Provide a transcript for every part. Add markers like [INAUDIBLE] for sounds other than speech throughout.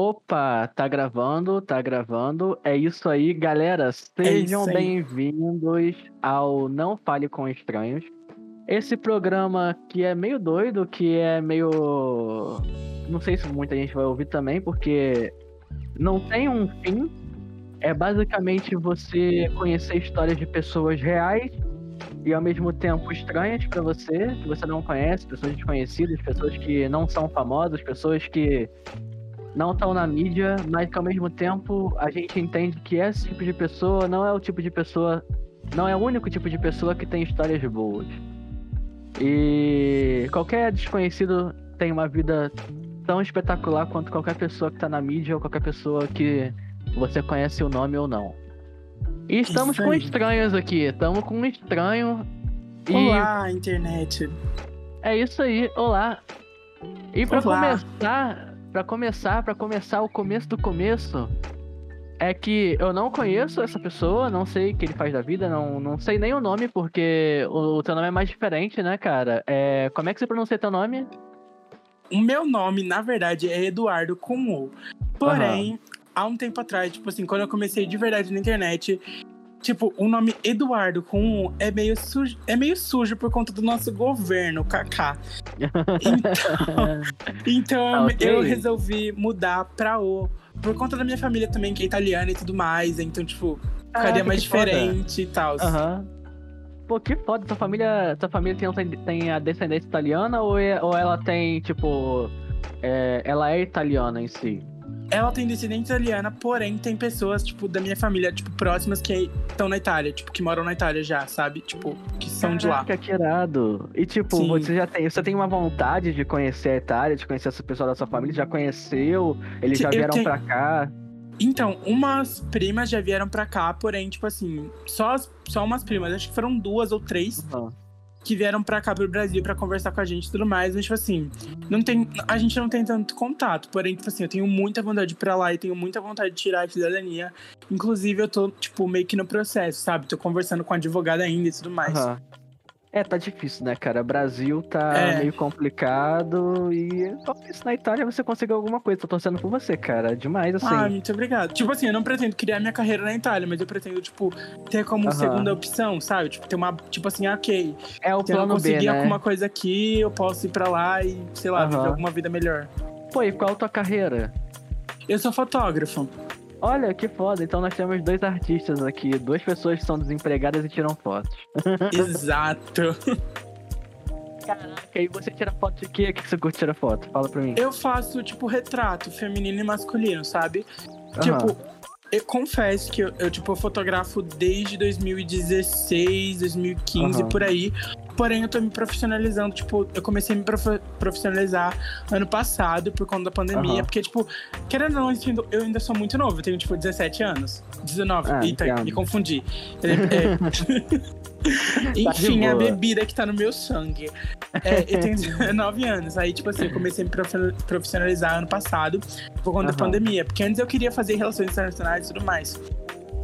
Opa, tá gravando, tá gravando. É isso aí, galera. Sejam isso aí. bem-vindos ao Não Fale com Estranhos. Esse programa que é meio doido, que é meio. Não sei se muita gente vai ouvir também, porque não tem um fim. É basicamente você conhecer histórias de pessoas reais e ao mesmo tempo estranhas pra você, que você não conhece, pessoas desconhecidas, pessoas que não são famosas, pessoas que não estão na mídia, mas que ao mesmo tempo a gente entende que esse tipo de pessoa não é o tipo de pessoa, não é o único tipo de pessoa que tem histórias boas. E qualquer desconhecido tem uma vida tão espetacular quanto qualquer pessoa que tá na mídia ou qualquer pessoa que você conhece o nome ou não. E estamos Isso com aí. estranhos aqui, estamos com um estranho. E Olá, internet. é isso aí, olá. E pra Olá. começar, pra começar, para começar o começo do começo, é que eu não conheço essa pessoa, não sei o que ele faz da vida, não, não sei nem o nome, porque o, o teu nome é mais diferente, né, cara? É, como é que você pronuncia teu nome? O meu nome, na verdade, é Eduardo com U. Porém, há um tempo atrás, tipo assim, quando eu comecei de verdade na internet, tipo, o nome Eduardo com U é meio sujo, é meio sujo por conta do nosso governo, Kaká. Então, [LAUGHS] então Tá, ok. eu resolvi mudar pra O. Por conta da minha família também, que é italiana e tudo mais. Então, tipo, ficaria Caraca, mais que foda. diferente e tal. Aham. Pô, que foda, tua família, tua família tem, tem a descendência italiana ou, é- ou ela tem, tipo, é, ela é italiana em si? Ela tem descendência italiana, porém tem pessoas, tipo, da minha família, tipo, próximas que estão na Itália, tipo, que moram na Itália já, sabe? Tipo, que são de lá. Caraca, que irado. E tipo, Sim. você já tem, você tem uma vontade de conhecer a Itália, de conhecer essa pessoa da sua família, já conheceu? Eles já vieram tenho- pra cá? Então, umas primas já vieram pra cá, porém, tipo assim, só, só umas primas, acho que foram duas ou três Aham. Que vieram pra cá pro Brasil pra conversar com a gente e tudo mais, mas, tipo assim, não tem, a gente não tem tanto contato, porém, tipo assim, eu tenho muita vontade pra lá e tenho muita vontade de tirar a cidadania. Inclusive, eu tô, tipo, meio que no processo, sabe? Tô conversando com a advogada ainda e tudo mais. Aham. É, tá difícil, né, cara? Brasil tá É. meio complicado e talvez na Itália você consiga alguma coisa. Tô torcendo por você, cara. Demais, assim. Ah, muito obrigado. Tipo assim, eu não pretendo criar minha carreira na Itália, mas eu pretendo, tipo, ter como Aham. segunda opção, sabe? Tipo, ter uma. Tipo assim, ah, ok. é o Se eu não plano B, conseguir né? alguma coisa aqui, eu posso ir pra lá e, sei lá, Aham. viver alguma vida melhor. Pô, e qual a tua carreira? Eu sou fotógrafo. Olha, que foda. Então nós temos dois artistas aqui. Duas pessoas que são desempregadas e tiram fotos. [LAUGHS] Exato. Caraca, e você tira foto de quê? O que você curte tirar foto? Fala pra mim. Eu faço, tipo, retrato feminino e masculino, sabe? Aham. Tipo, eu confesso que eu, eu, tipo, fotografo desde 2016, 2015, Aham. por aí. Porém, eu tô me profissionalizando, tipo, eu comecei a me prof- profissionalizar ano passado por conta da pandemia. Aham. Porque, tipo, querendo ou não, eu ainda- sou muito novo. Eu tenho, tipo, 17 anos. 19. Ah, Eita, me confundi. [LAUGHS] É, é. [LAUGHS] Enfim, é a bebida que tá no meu sangue. É, eu tenho 19 anos. Aí, tipo assim, eu comecei a me profi- profissionalizar ano passado por conta da Aham. pandemia. Porque antes eu queria fazer relações internacionais e tudo mais.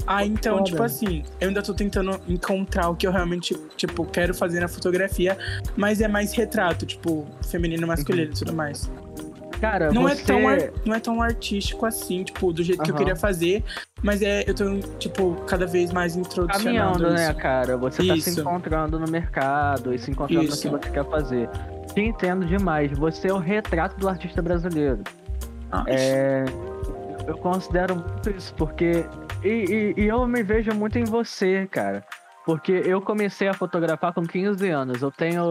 Ah, então, Foda. tipo assim, eu ainda tô tentando encontrar o que eu realmente, tipo, quero fazer na fotografia, mas é mais retrato, tipo, feminino, masculino e tudo mais. Cara, Não, você... é tão ar- não é tão artístico assim, tipo, do jeito que eu queria fazer, mas é, eu tô, tipo, cada vez mais introducionando caminhando, isso. né, cara? Você tá se Isso. encontrando no mercado e se encontrando Isso. no que você quer fazer. Te entendo demais. Você é o retrato do artista brasileiro. Ai, É, eu considero muito isso, porque. E, e- e eu me vejo muito em você, cara. Porque eu comecei a fotografar com 15 anos. Eu tenho.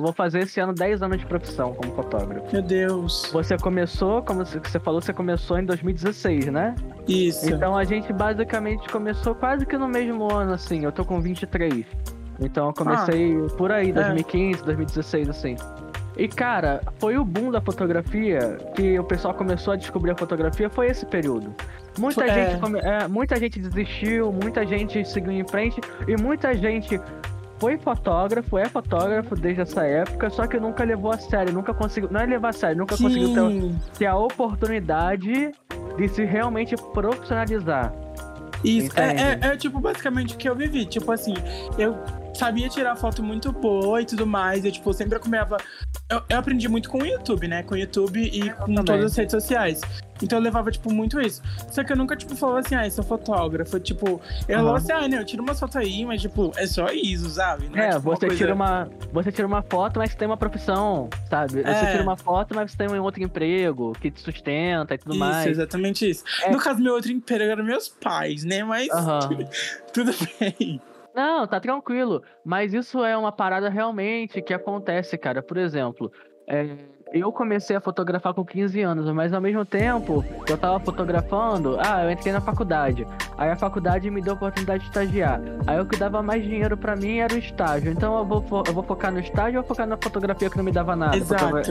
Vou fazer esse ano 10 anos de profissão como fotógrafo. Meu Deus. Você começou, como você falou, você começou em 2016, né? Isso. Então a gente basicamente começou quase que no mesmo ano, assim. Eu tô com 23. Então eu comecei por aí, 2015, 2016, assim. E cara, foi o boom da fotografia que o pessoal começou a descobrir a fotografia, foi esse período. Muita, Foi- gente, é. come- é, muita gente desistiu, muita gente seguiu em frente e muita gente foi fotógrafo, é fotógrafo desde essa época, só que nunca levou a sério, nunca conseguiu. Não é levar a sério, nunca conseguiu ter, Sim. ter a oportunidade de se realmente profissionalizar. Isso, é, é, é, tipo basicamente o que eu vivi. Tipo assim, eu sabia tirar foto muito boa e tudo mais. Eu, tipo, sempre acompanhava eu, eu, aprendi muito com o YouTube, né? Com o YouTube e com todas as redes sociais. Então eu levava, tipo, muito isso. Só que eu nunca, tipo, falava assim, ah, eu sou fotógrafo. Tipo, eu uhum. falava assim, ah, né, eu tiro uma foto aí, mas, tipo, é só isso, sabe? Não é, é tipo, você, coisa... tira uma, você tira uma foto, mas você tem uma profissão, sabe? É. Você tira uma foto, mas você tem um outro emprego que te sustenta e tudo isso, mais. exatamente isso. É. No caso, meu outro emprego eram meus pais, né? Mas uhum. [LAUGHS] tudo bem. Não, tá tranquilo. Mas isso é uma parada realmente que acontece, cara. Por exemplo, é, eu comecei a fotografar com 15 anos, mas ao mesmo tempo eu tava fotografando, ah, eu entrei na faculdade. Aí a faculdade me deu a oportunidade de estagiar. Aí o que dava mais dinheiro para mim era o estágio. Então eu vou, eu vou focar no estágio ou focar na fotografia que não me dava nada? Exato. Focava,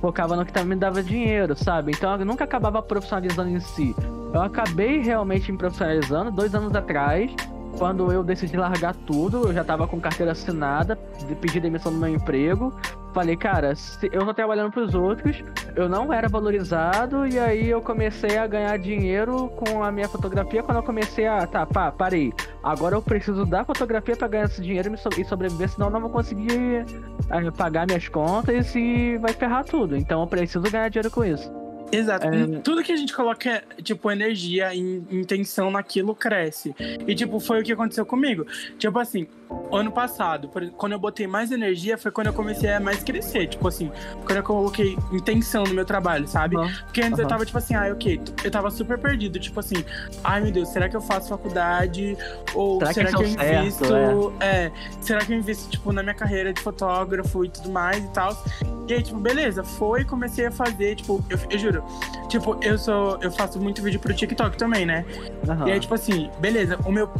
focava no que também me dava dinheiro, sabe? Então eu nunca acabava profissionalizando em si. Eu acabei realmente me profissionalizando dois anos atrás, quando eu decidi largar tudo, eu já tava com carteira assinada, pedi demissão do meu emprego. Falei, cara, eu tô trabalhando pros outros, eu não era valorizado, e aí eu comecei a ganhar dinheiro com a minha fotografia. Quando eu comecei a. Tá, pá, parei. Agora eu preciso da fotografia para ganhar esse dinheiro e sobreviver, senão eu não vou conseguir é, pagar minhas contas e vai ferrar tudo. Então eu preciso ganhar dinheiro com isso. Exato. É... Tudo que a gente coloca, tipo, energia e intenção naquilo cresce. E, tipo, foi o que aconteceu comigo. Tipo assim, ano passado, quando eu botei mais energia, foi quando eu comecei a mais crescer. Tipo assim, quando eu coloquei intenção no meu trabalho, sabe? Uhum. Porque antes uhum. eu tava, tipo assim, ah, ok, eu tava super perdido. Tipo assim, ai meu Deus, será que eu faço faculdade? Ou será, será que, que, eu invisto? Certo, é? é, será que eu invisto, tipo, na minha carreira de fotógrafo e tudo mais e tal? E aí, tipo, beleza, foi, comecei a fazer, tipo, eu, eu juro, tipo, eu sou. Eu faço muito vídeo pro TikTok também, né? Uhum. E aí, tipo assim, beleza, o meu.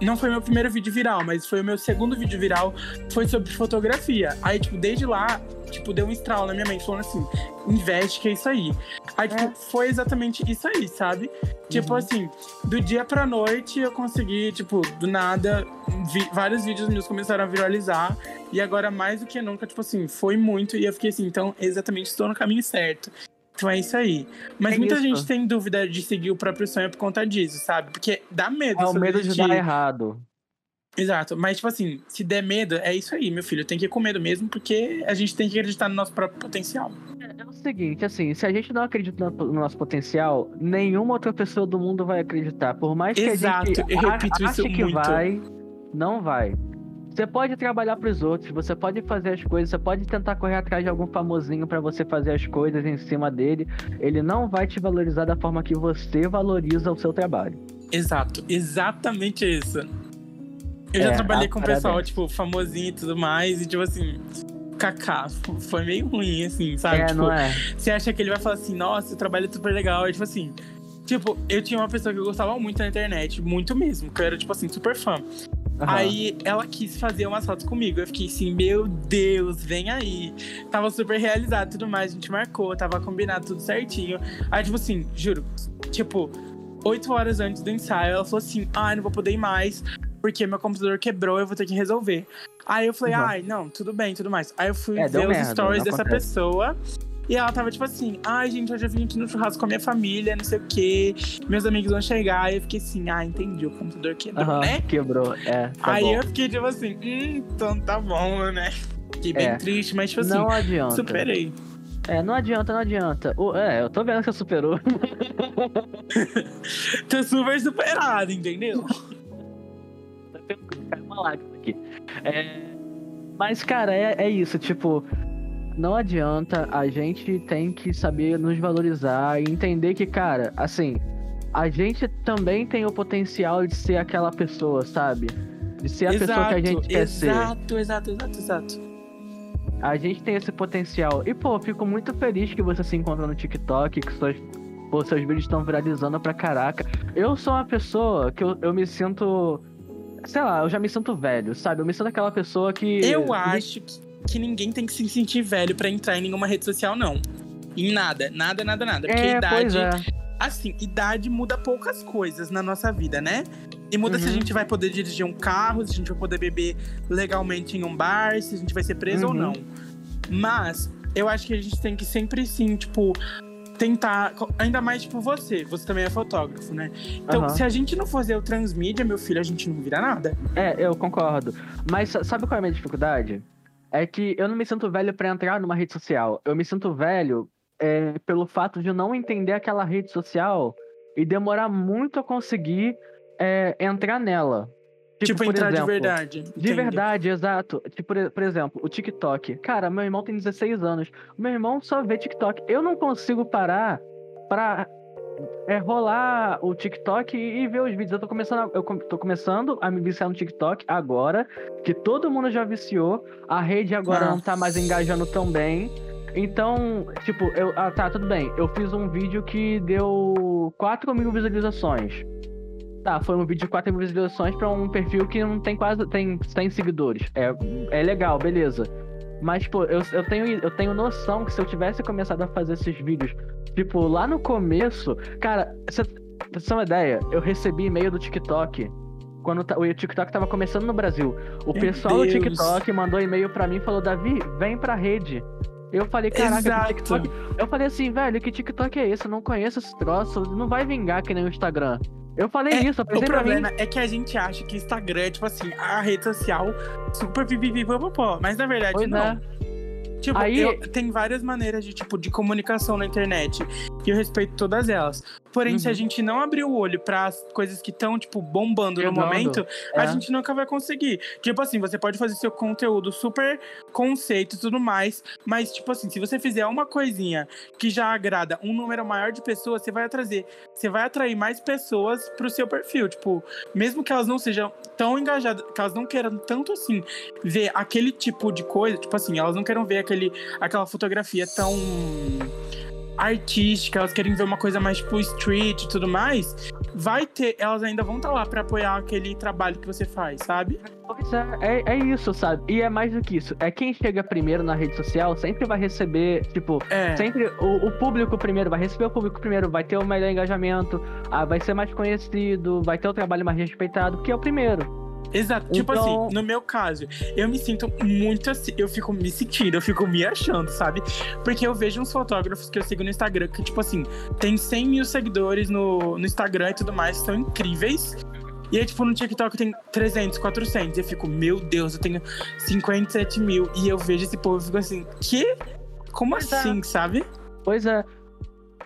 Não foi meu primeiro vídeo viral, mas foi o meu segundo vídeo viral, foi sobre fotografia. Aí, tipo, desde lá, tipo, deu um estralo na minha mente, falando assim, investe que é isso aí. Aí, tipo, é. foi exatamente isso aí, sabe? Tipo uhum. assim, do dia pra noite eu consegui, tipo, do nada, vi, vários vídeos meus começaram a viralizar. E agora, mais do que nunca, tipo assim, foi muito. E eu fiquei assim, então, exatamente, estou no caminho certo. Então é isso aí. Mas é muita isso. gente tem dúvida de seguir o próprio sonho por conta disso, sabe? Porque dá medo. É o medo de dar errado. Exato, mas tipo assim, se der medo, é isso aí, meu filho. Tem que ir com medo mesmo, porque a gente tem que acreditar no nosso próprio potencial. É, é o seguinte, assim, se a gente não acredita no, nosso potencial, nenhuma outra pessoa do mundo vai acreditar. Por mais que Exato, a gente eu repito ache isso que muito. vai, não vai. Você pode trabalhar para os outros, você pode fazer as coisas, você pode tentar correr atrás de algum famosinho para você fazer as coisas em cima dele. Ele não vai te valorizar da forma que você valoriza o seu trabalho. Exato, exatamente isso. Eu já é, trabalhei com o pessoal, tipo, famosinho e tudo mais, e tipo assim, Kaká, foi meio ruim, assim, sabe? É, tipo, não é? Você acha que ele vai falar assim, nossa, o trabalho é super legal, e tipo assim. Tipo, eu tinha uma pessoa que eu gostava muito na internet, muito mesmo, que eu era, tipo assim, super fã. Uhum. Aí ela quis fazer umas fotos comigo. Eu fiquei assim, meu Deus, vem aí. Tava super realizado tudo mais. A gente marcou, tava combinado tudo certinho. Aí, tipo assim, juro, tipo, oito horas antes do ensaio, ela falou assim: ai, ah, não vou poder ir mais porque meu computador quebrou, eu vou ter que resolver. Aí eu falei, uhum. ai, não, tudo bem, tudo mais. Aí eu fui é, ver os merda, stories dessa acontece. pessoa. E ela tava tipo assim, ai, gente, hoje eu vim aqui no churrasco com a minha família, não sei o quê. Meus amigos vão chegar. Aí eu fiquei assim, ah, entendi, o computador quebrou, uhum, né? Quebrou, é. Tá aí bom. eu fiquei tipo assim, hum, então tá bom, né? Fiquei bem é. triste, mas tipo assim, não adianta. superei. É, não adianta, não adianta. O, é, eu tô vendo que você superou. [LAUGHS] tô super superado, entendeu? caiu uma lágrima aqui. É, mas, cara, é, é isso, tipo, não adianta, a gente tem que saber nos valorizar e entender que, cara, assim, a gente também tem o potencial de ser aquela pessoa, sabe? De ser a exato, pessoa que a gente quer exato, ser. Exato, exato, exato, exato. A gente tem esse potencial. E, pô, fico muito feliz que você se encontra no TikTok, que suas, pô, seus vídeos estão viralizando pra caraca. Eu sou uma pessoa que eu, eu me sinto sei lá, eu já me sinto velho, sabe? Eu me sinto aquela pessoa que. Eu acho que, que ninguém tem que se sentir velho para entrar em nenhuma rede social, não. Em nada, nada, nada, nada. Porque é, idade. É. Assim, idade muda poucas coisas na nossa vida, né? E muda uhum. se a uhum. gente vai poder dirigir um carro, se a gente vai poder beber legalmente em um bar, se a gente vai ser preso uhum. ou não. Mas eu acho que a gente tem que sempre sim, tipo, tentar. Ainda mais, tipo, você. Você também é fotógrafo, né? Então, uhum. se a gente não fazer o transmídia, meu filho, a gente não vira nada. É, eu concordo. Mas sabe qual é a minha dificuldade? É que eu não me sinto velho pra entrar numa rede social. Eu me sinto velho é, pelo fato de não entender aquela rede social e demorar muito a conseguir é, entrar nela. Tipo, por entrar exemplo, de verdade. De verdade, exato. Tipo, por- por exemplo, o TikTok. Cara, meu irmão tem 16 anos. Meu irmão só vê TikTok. Eu não consigo parar pra é, rolar o TikTok e, ver os vídeos. Eu tô começando, a, eu tô começando a me viciar no TikTok agora, que todo mundo já viciou. A rede agora Ah. não tá mais engajando tão bem. Então, tipo, eu. Ah, tá, tudo bem. Eu fiz um vídeo que deu 4 mil visualizações. Tá, foi um vídeo de 4 mil visualizações pra um perfil que não tem quase. tem 100 seguidores. É, é legal, beleza. Mas, pô, eu, eu, tenho, eu tenho noção que se eu tivesse começado a fazer esses vídeos, tipo, lá no começo. Cara, você ter uma ideia, eu recebi e-mail do TikTok. Quando o TikTok tava começando no Brasil. O Meu pessoal do Deus. TikTok mandou e-mail pra mim e falou: Davi, vem pra rede. Eu falei, caraca, que Exato. TikTok. Eu falei assim, velho, que TikTok é esse? Eu não conheço esse troço, não vai vingar que nem o Instagram. Eu falei É, isso, O pensei pra mim. problema é que a gente acha que Instagram é, tipo assim, a rede social super vivivivopopó. Mas na verdade, Pois não. é. Tipo, Aí- eu- tem várias maneiras de, tipo, de comunicação na internet. E eu respeito todas elas. Porém, se a Uhum. gente não abrir o olho para as coisas que estão, tipo, bombando no momento, é. a gente nunca vai conseguir. Tipo assim, você pode fazer seu conteúdo super conceito e tudo mais, mas, tipo assim, se você fizer uma coisinha que já agrada um número maior de pessoas, você vai trazer, você vai atrair mais pessoas pro seu perfil. Tipo, mesmo que elas não sejam tão engajadas, que elas não queiram tanto assim ver aquele tipo de coisa, tipo assim, elas não queiram ver aquele, aquela fotografia tão artística, elas querem ver uma coisa mais tipo street e tudo mais, vai ter, elas ainda vão estar lá pra apoiar aquele trabalho que você faz, sabe? Pois é, é, é isso, sabe? E é mais do que isso. É quem chega primeiro na rede social sempre vai receber, tipo, É. sempre o, o público primeiro, vai receber o público primeiro, vai ter o melhor engajamento, ah, vai ser mais conhecido, vai ter o trabalho mais respeitado, porque é o primeiro. Exato. Tipo Então- assim, no meu caso, eu me sinto muito assim, eu fico me sentindo, eu fico me achando, sabe? Porque eu vejo uns fotógrafos que eu sigo no Instagram que, tipo assim, tem 100 mil seguidores no, no Instagram e tudo mais, são incríveis. E aí, tipo, no TikTok tem 300, 400. E eu fico, meu Deus, eu tenho 57 mil. E eu vejo esse povo e fico assim, que? Como Pois é. assim, sabe? Pois é.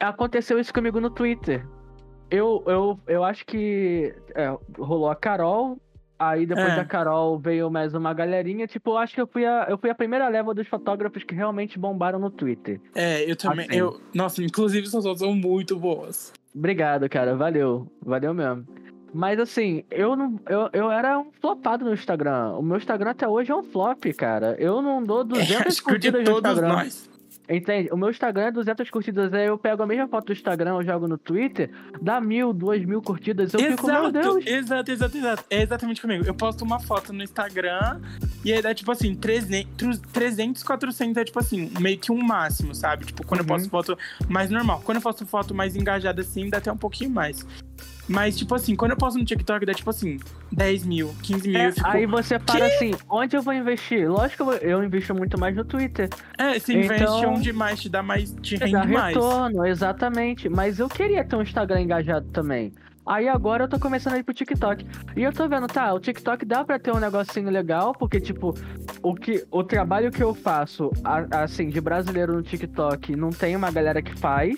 Aconteceu isso comigo no Twitter. Eu, eu, eu acho que é, rolou a Carol, aí depois É. da Carol veio mais uma galerinha. Tipo, eu acho que eu fui a, eu fui a primeira leva dos fotógrafos que realmente bombaram no Twitter. É, eu também. Assim. Eu, nossa, inclusive suas fotos são muito boas. Obrigado, cara. Valeu. Valeu mesmo. Mas assim, eu não. Eu, eu era um flopado no Instagram. O meu Instagram até hoje é um flop, cara. Eu não dou 200 [LAUGHS] É, curtidas no Instagram. nós. Entende? O meu Instagram é 200 curtidas. Aí eu pego a mesma foto do Instagram, eu jogo no Twitter, dá mil, duas mil curtidas. Eu fico, meu Exato, Deus. exato, exato, exato. É exatamente comigo. Eu posto uma foto no Instagram e aí dá tipo assim, 300, 300 400 é tipo assim, meio que um máximo, sabe? Tipo, quando eu Uhum. posto foto mais normal. Quando eu posto foto mais engajada assim, dá até um pouquinho mais. Mas, tipo assim, quando eu posto no TikTok, dá tipo assim, 10 mil, 15 mil. É, fico, aí você para assim, onde eu vou investir? Lógico que eu, eu invisto muito mais no Twitter. É, você investe Então- onde mais te dá mais, te Dá rende mais. retorno, exatamente. Mas eu queria ter um Instagram engajado também. Aí agora eu tô começando a ir pro TikTok. E eu tô vendo, tá, o TikTok dá pra ter um negocinho legal, porque, tipo, o, que, o trabalho que eu faço, assim, de brasileiro no TikTok, não tem uma galera que faz.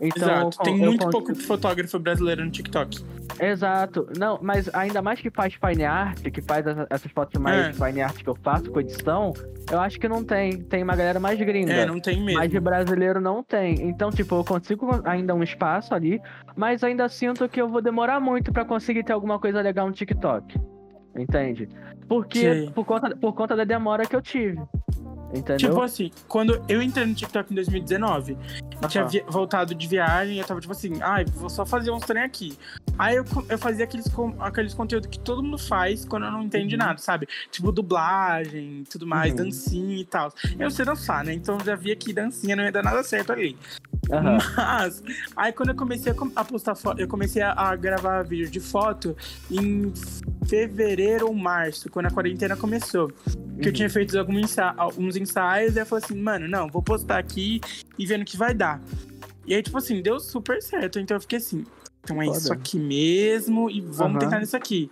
Então, Exato, tem eu muito pouco fotógrafo brasileiro no TikTok. Exato. Não, mas ainda mais que faz fine art, que faz essa- essas fotos mais É. fine art que eu faço com edição, eu acho que não tem. Tem uma galera mais gringa. É, não tem mesmo. Mas de brasileiro não tem. Então, tipo, eu consigo ainda um espaço ali, mas ainda sinto que eu vou demorar muito pra conseguir ter alguma coisa legal no TikTok. Entende? Porque por conta, por conta da demora que eu tive. Entendeu? Tipo assim, quando eu entrei no TikTok em 2019, eu tinha Aham. vi- voltado de viagem, eu tava tipo assim, ai, vou só fazer uns trem aqui. Aí eu, eu fazia aqueles, com- aqueles conteúdos que todo mundo faz quando eu não entende Uhum. nada, sabe? Tipo dublagem, tudo mais, Uhum. dancinha e tal. Eu sei dançar, né? Então eu já via que dancinha não ia dar nada certo ali. Aham. Mas, aí quando eu comecei a, postar foto, eu comecei a, gravar vídeo de foto em fevereiro ou março, quando a quarentena começou. Que eu Uhum. tinha feito alguns, ensa alguns ensaios, e eu falei assim, mano, não, vou postar aqui e vendo o que vai dar. E aí, tipo assim, deu super certo. Então eu fiquei assim, então é isso Foda. aqui mesmo, e vamos Aham. tentar nisso aqui.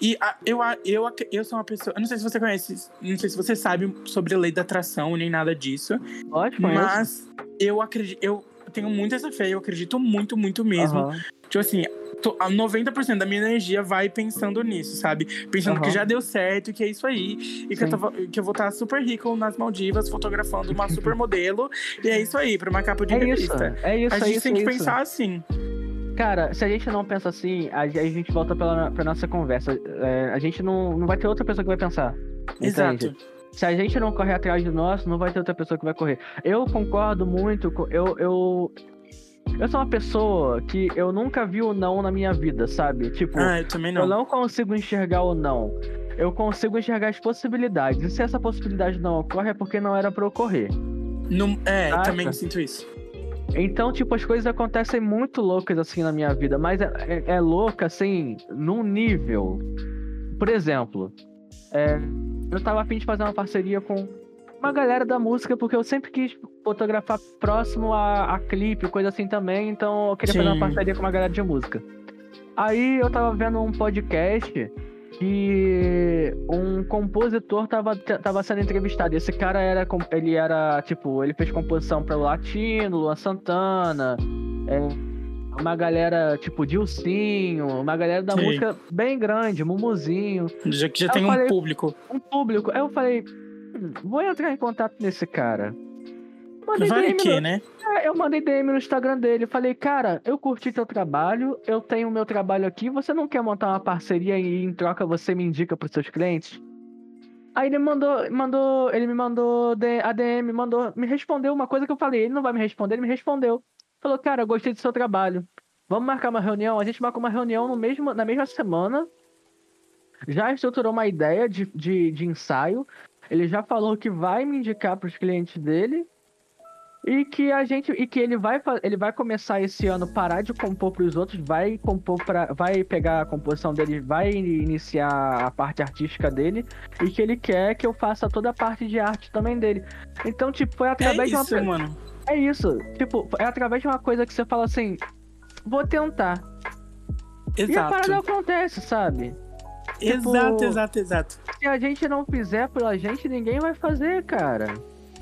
E a, eu, a, eu, eu sou uma pessoa. Eu não sei se você conhece, não sei se você sabe sobre a lei da atração nem nada disso. Ótimo, Mas eu acredito. Eu tenho muito essa fé, eu acredito muito, muito mesmo. Aham. Tipo assim, tô- a 90% da minha energia vai pensando nisso, sabe? Pensando que Aham. já deu certo, que é isso aí. E que eu, tava- que eu vou estar super rico nas Maldivas, fotografando uma [LAUGHS] supermodelo. e é isso aí, pra uma capa de É isso, revista. é isso, a é gente isso, tem é que isso. pensar assim. Cara, se a gente não pensa assim, a, a gente volta pela, pra nossa conversa. É, a gente não, não vai ter outra pessoa que vai pensar. Exato. Entende? Se a gente não correr atrás de nós, não vai ter outra pessoa que vai correr. Eu concordo muito com. Eu, eu, eu sou uma pessoa que eu nunca vi o não na minha vida, sabe? Tipo, Ah, eu também eu não. não consigo enxergar o não. Eu consigo enxergar as possibilidades. E se essa possibilidade não ocorre, é porque não era pra ocorrer. Não, é, Saca? também sinto isso. Então, tipo, as coisas acontecem muito loucas assim na minha vida, mas é, é- é louca assim, num nível. Por exemplo, é, eu tava afim de fazer uma parceria com uma galera da música, porque eu sempre quis fotografar próximo a, a clipe, coisa assim também, então eu queria fazer uma Sim. parceria com uma galera de música. Aí eu tava vendo um podcast que um compositor tava, tava sendo entrevistado. Esse cara era, ele era, tipo, ele fez composição para o Latino, Luan Santana, é, uma galera, tipo, Dilcinho, uma galera da Sim. música bem grande, Mumuzinho, Já que já Eu tem um falei- público. um público. Aí eu falei, "Hum, vou entrar em contato nesse cara. Mandei Vai DM que, no- né? é, eu mandei DM no Instagram dele. Falei, cara, eu curti teu trabalho, eu tenho meu trabalho aqui. Você não quer montar uma parceria e em troca você me indica pros seus clientes? Aí ele mandou, mandou, ele me mandou a DM, mandou, me respondeu uma coisa que eu falei. Ele não vai me responder, ele me respondeu. Falou, cara, eu gostei do seu trabalho. Vamos marcar uma reunião? A gente marcou uma reunião no mesmo, na mesma semana. Já estruturou uma ideia de, de, de ensaio. Ele já falou que vai me indicar pros clientes dele. E que a gente. E que ele vai, ele vai começar esse ano parar de compor pros outros, vai compor para Vai pegar a composição dele, vai iniciar a parte artística dele. E que ele quer que eu faça toda a parte de arte também dele. Então, tipo, foi É através de uma. isso, mano. É isso. Tipo, é através de uma coisa que você fala assim. Vou tentar. E a parada Exato. acontece, sabe? Exato, tipo- exato, exato. Se a gente não fizer pela gente, ninguém vai fazer, cara.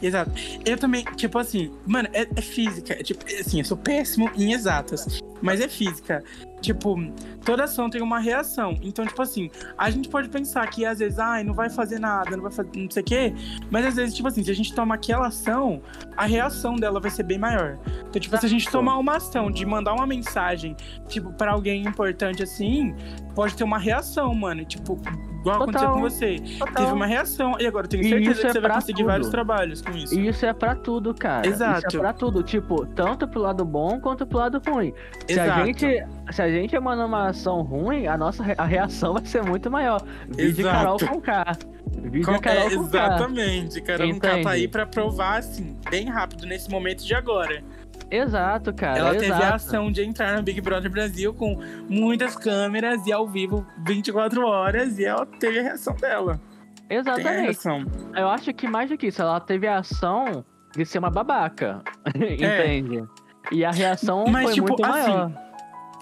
Exato. Eu também, tipo assim, mano, é, é física. É, tipo, assim, eu sou péssimo em exatas. Mas é física. Tipo, toda ação tem uma reação. Então, tipo assim, a gente pode pensar que às vezes, ai, não vai fazer nada, não vai fazer não sei o quê. Mas às vezes, tipo assim, se a gente toma aquela ação, a reação dela vai ser bem maior. Então, tipo, se a gente tomar uma ação de mandar uma mensagem, tipo, pra alguém importante assim, pode ter uma reação, mano. Tipo, igual aconteceu com você. Total. Teve uma reação. E agora eu tenho certeza que é você vai conseguir tudo. vários trabalhos com isso. E isso é pra tudo, cara. Exato. Isso é pra tudo. Tipo, tanto pro lado bom quanto pro lado ruim. Se a Exato. gente, se a gente mandar uma ação ruim, a nossa a reação vai ser muito maior. Vídeo. Carol com K. Vídeo Com- Carol é, com K. exatamente, Carol com K tá aí pra provar, assim, bem rápido nesse momento de agora. Exato, cara. Ela teve exato. a ação de entrar no Big Brother Brasil com muitas câmeras e ao vivo 24 horas e ela teve a reação dela. Tem a Exatamente. reação. Eu acho que mais do que isso, ela teve a ação de ser uma babaca. [LAUGHS] Entende? E a reação Mas, foi tipo, muito assim, maior.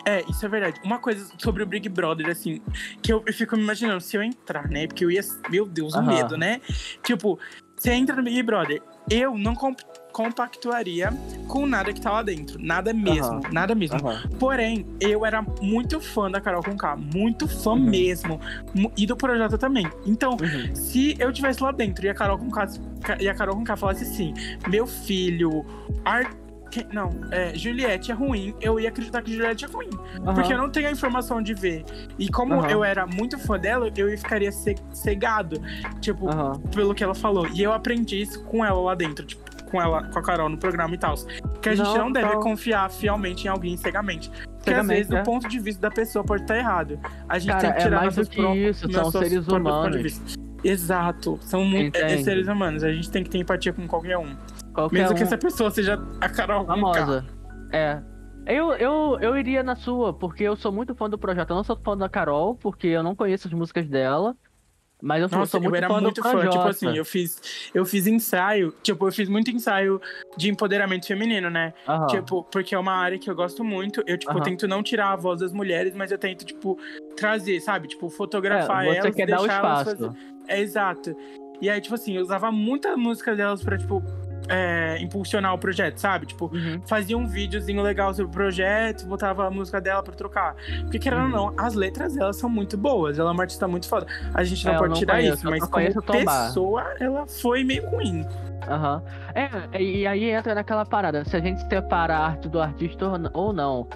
É, isso é verdade. Uma coisa sobre o Big Brother, assim, que eu, eu fico me imaginando, se eu entrar, né? Porque eu ia. Meu Deus, o medo, né? Tipo, você entra no Big Brother, eu não compactuaria com nada que tá lá dentro. Nada mesmo, Aham. nada mesmo. Aham. Porém, eu era muito fã da Carol Conká, muito fã Uhum. mesmo. E do projeto também. Então, Uhum. se eu tivesse lá dentro e a Carol Conká, e a Carol Conká falasse assim: meu filho, não, é, Juliette é ruim, eu ia acreditar que Juliette é ruim. Aham. Porque eu não tenho a informação de ver. E como Aham. eu era muito fã dela, eu ficaria ce- cegado, tipo, Aham. pelo que ela falou. E eu aprendi isso com ela lá dentro, tipo, com ela, com a Carol no programa e tal. Que a gente Não, não, deve então- confiar fielmente em alguém cegamente. Porque às vezes é. o ponto de vista da pessoa pode estar errado. A gente Cara, tem que é tirar mais do que isso, são seres humanos. Exato, são muito é, Entende? seres humanos. A gente tem que ter empatia com qualquer um. Qualquer Mesmo que um- essa pessoa seja a Carol famosa. É. Eu, eu, eu iria na sua, porque eu sou muito fã do projeto. Eu não sou fã da Carol, porque eu não conheço as músicas dela. Mas eu Nossa, sou muito eu era fã muito fã. Tipo assim, eu fiz, eu fiz ensaio. Tipo, eu fiz muito ensaio de empoderamento feminino, né? Aham. Tipo, porque é uma área que eu gosto muito. Eu, tipo, Aham. tento não tirar a voz das mulheres, mas eu tento, tipo, trazer, sabe? Tipo, fotografar É, você elas quer dar o deixar elas espaço. fazer- É, exato. E aí, tipo assim, eu usava muita música delas pra, tipo, é, impulsionar o projeto, sabe? Tipo, Uhum. fazia um videozinho legal sobre o projeto, botava a música dela pra trocar. Porque, querendo ou não, as letras delas são muito boas. Ela é uma artista muito foda. A gente não É, pode não tirar conheço, isso, mas como pessoa, ela foi meio ruim. Aham. É, e aí entra naquela parada, se a gente separa a arte do artista ou não.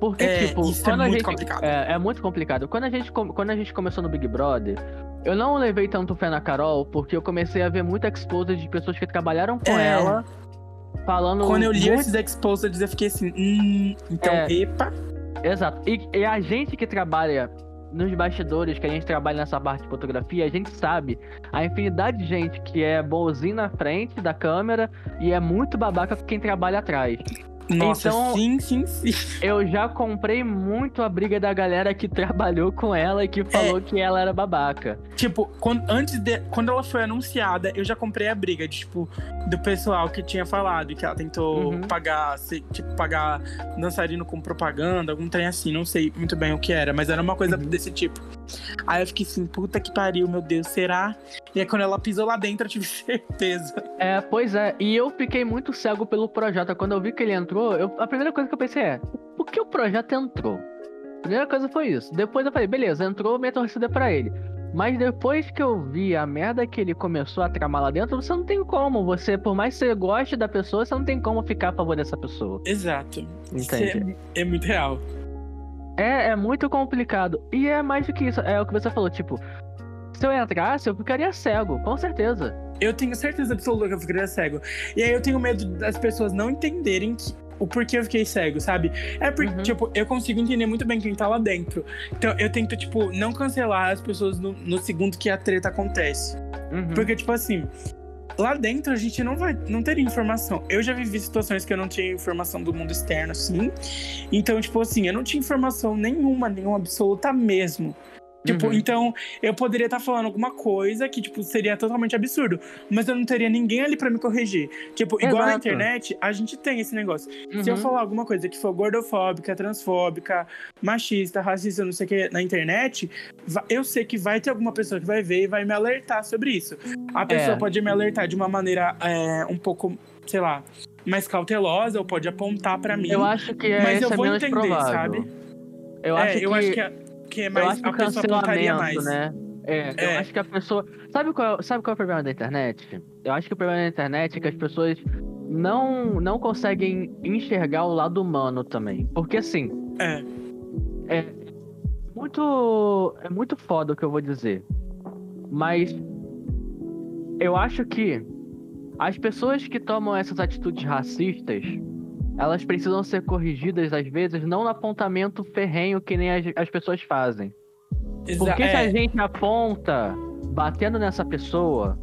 Porque, É, tipo, isso é muito gente. complicado. É, é muito complicado. Quando a, gente, quando a gente começou no Big Brother, eu não levei tanto fé na Carol, porque eu comecei a ver muita exposed de pessoas que trabalharam com É. ela, falando. Quando eu li muito- esses exposed, eu fiquei assim, hum, então, É. epa. Exato. E, e a gente que trabalha nos bastidores, que a gente trabalha nessa parte de fotografia, a gente sabe a infinidade de gente que é bonzinho na frente da câmera e é muito babaca com quem trabalha atrás. Nossa, Então- sim, sim, sim. Eu já comprei muito a briga da galera que [LAUGHS] trabalhou com ela e que falou que ela era babaca. Tipo, quando, antes de. Quando ela foi anunciada, eu já comprei a briga tipo, do pessoal que tinha falado que ela tentou Uhum. pagar, tipo, pagar dançarino com propaganda, algum trem assim, não sei muito bem o que era, mas era uma coisa Uhum. desse tipo. Aí eu fiquei assim, puta que pariu, meu Deus, será? E aí quando ela pisou lá dentro, eu tive [LAUGHS] certeza. É, pois é, e eu fiquei muito cego pelo Projota. Quando eu vi que ele entrou, eu- a primeira coisa que eu pensei é: por que o Projota entrou? A primeira coisa foi isso. Depois eu falei: beleza, entrou, minha torcida é pra ele. Mas depois que eu vi a merda que ele começou a tramar lá dentro, você não tem como. Você, por mais que você goste da pessoa, você não tem como ficar a favor dessa pessoa. Exato. Entende? É, é muito real. É, é muito complicado. E é mais do que isso. É o que você falou, tipo, se eu entrasse, eu ficaria cego, com certeza. Eu tenho certeza absoluta que eu ficaria cego. E aí eu tenho medo das pessoas não entenderem que- o porquê eu fiquei cego, sabe? É porque, Uhum. tipo, eu consigo entender muito bem quem tá lá dentro. Então eu tento, tipo, não cancelar as pessoas no, no segundo que a treta acontece. Uhum. Porque, tipo assim, lá dentro a gente não vai, não teria informação. Eu já vivi situações que eu não tinha informação do mundo externo, assim. Então, tipo assim, eu não tinha informação nenhuma, nenhuma absoluta mesmo. Tipo, Uhum. então eu poderia estar falando alguma coisa que, tipo, seria totalmente absurdo. Mas eu não teria ninguém ali pra me corrigir. Tipo, igual na Exato. internet, a gente tem esse negócio. Se eu Uhum. falar alguma coisa que for gordofóbica, transfóbica, machista, racista, não sei o que, na internet, eu sei que vai ter alguma pessoa que vai ver e vai me alertar sobre isso. A pessoa É. pode me alertar de uma maneira é, um pouco, sei lá, mais cautelosa, ou pode apontar pra mim. Eu acho que é, mas esse eu é vou menos entender, provável. sabe? Eu é, acho eu que, acho que é, que é eu mais acho que a pessoa apontaria mais. né? É, eu É. acho que a pessoa. Sabe qual, sabe qual é o problema da internet? Eu acho que o problema da internet é que as pessoas não, não conseguem enxergar o lado humano também. Porque assim, É. é muito. É muito foda o que eu vou dizer. Mas eu acho que as pessoas que tomam essas atitudes racistas, elas precisam ser corrigidas às vezes, não no apontamento ferrenho que nem as, as pessoas fazem. Exa- Porque se é, a gente aponta batendo nessa pessoa,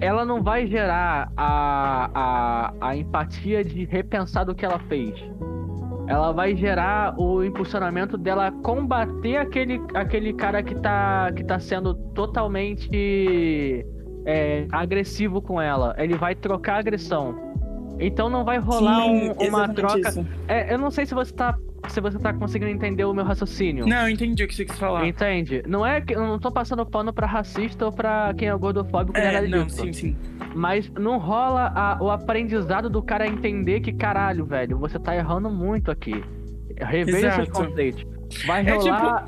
ela não vai gerar a, a, a empatia de repensar do que ela fez. Ela vai gerar o impulsionamento dela combater aquele, aquele cara que tá, que tá sendo totalmente é, agressivo com ela. Ele vai trocar a agressão. Então não vai rolar sim, um- uma troca. É, eu não sei se você tá. Se você tá conseguindo entender o meu raciocínio. Não, entendi o que você quis falar. Entende? Não é que eu não tô passando pano pra racista ou pra quem é gordofóbico nem É, não, disso. sim, sim. Mas não rola a- o aprendizado do cara entender que, caralho, velho, você tá errando muito aqui. Reveja seus Exato. conceitos. Vai É rolar,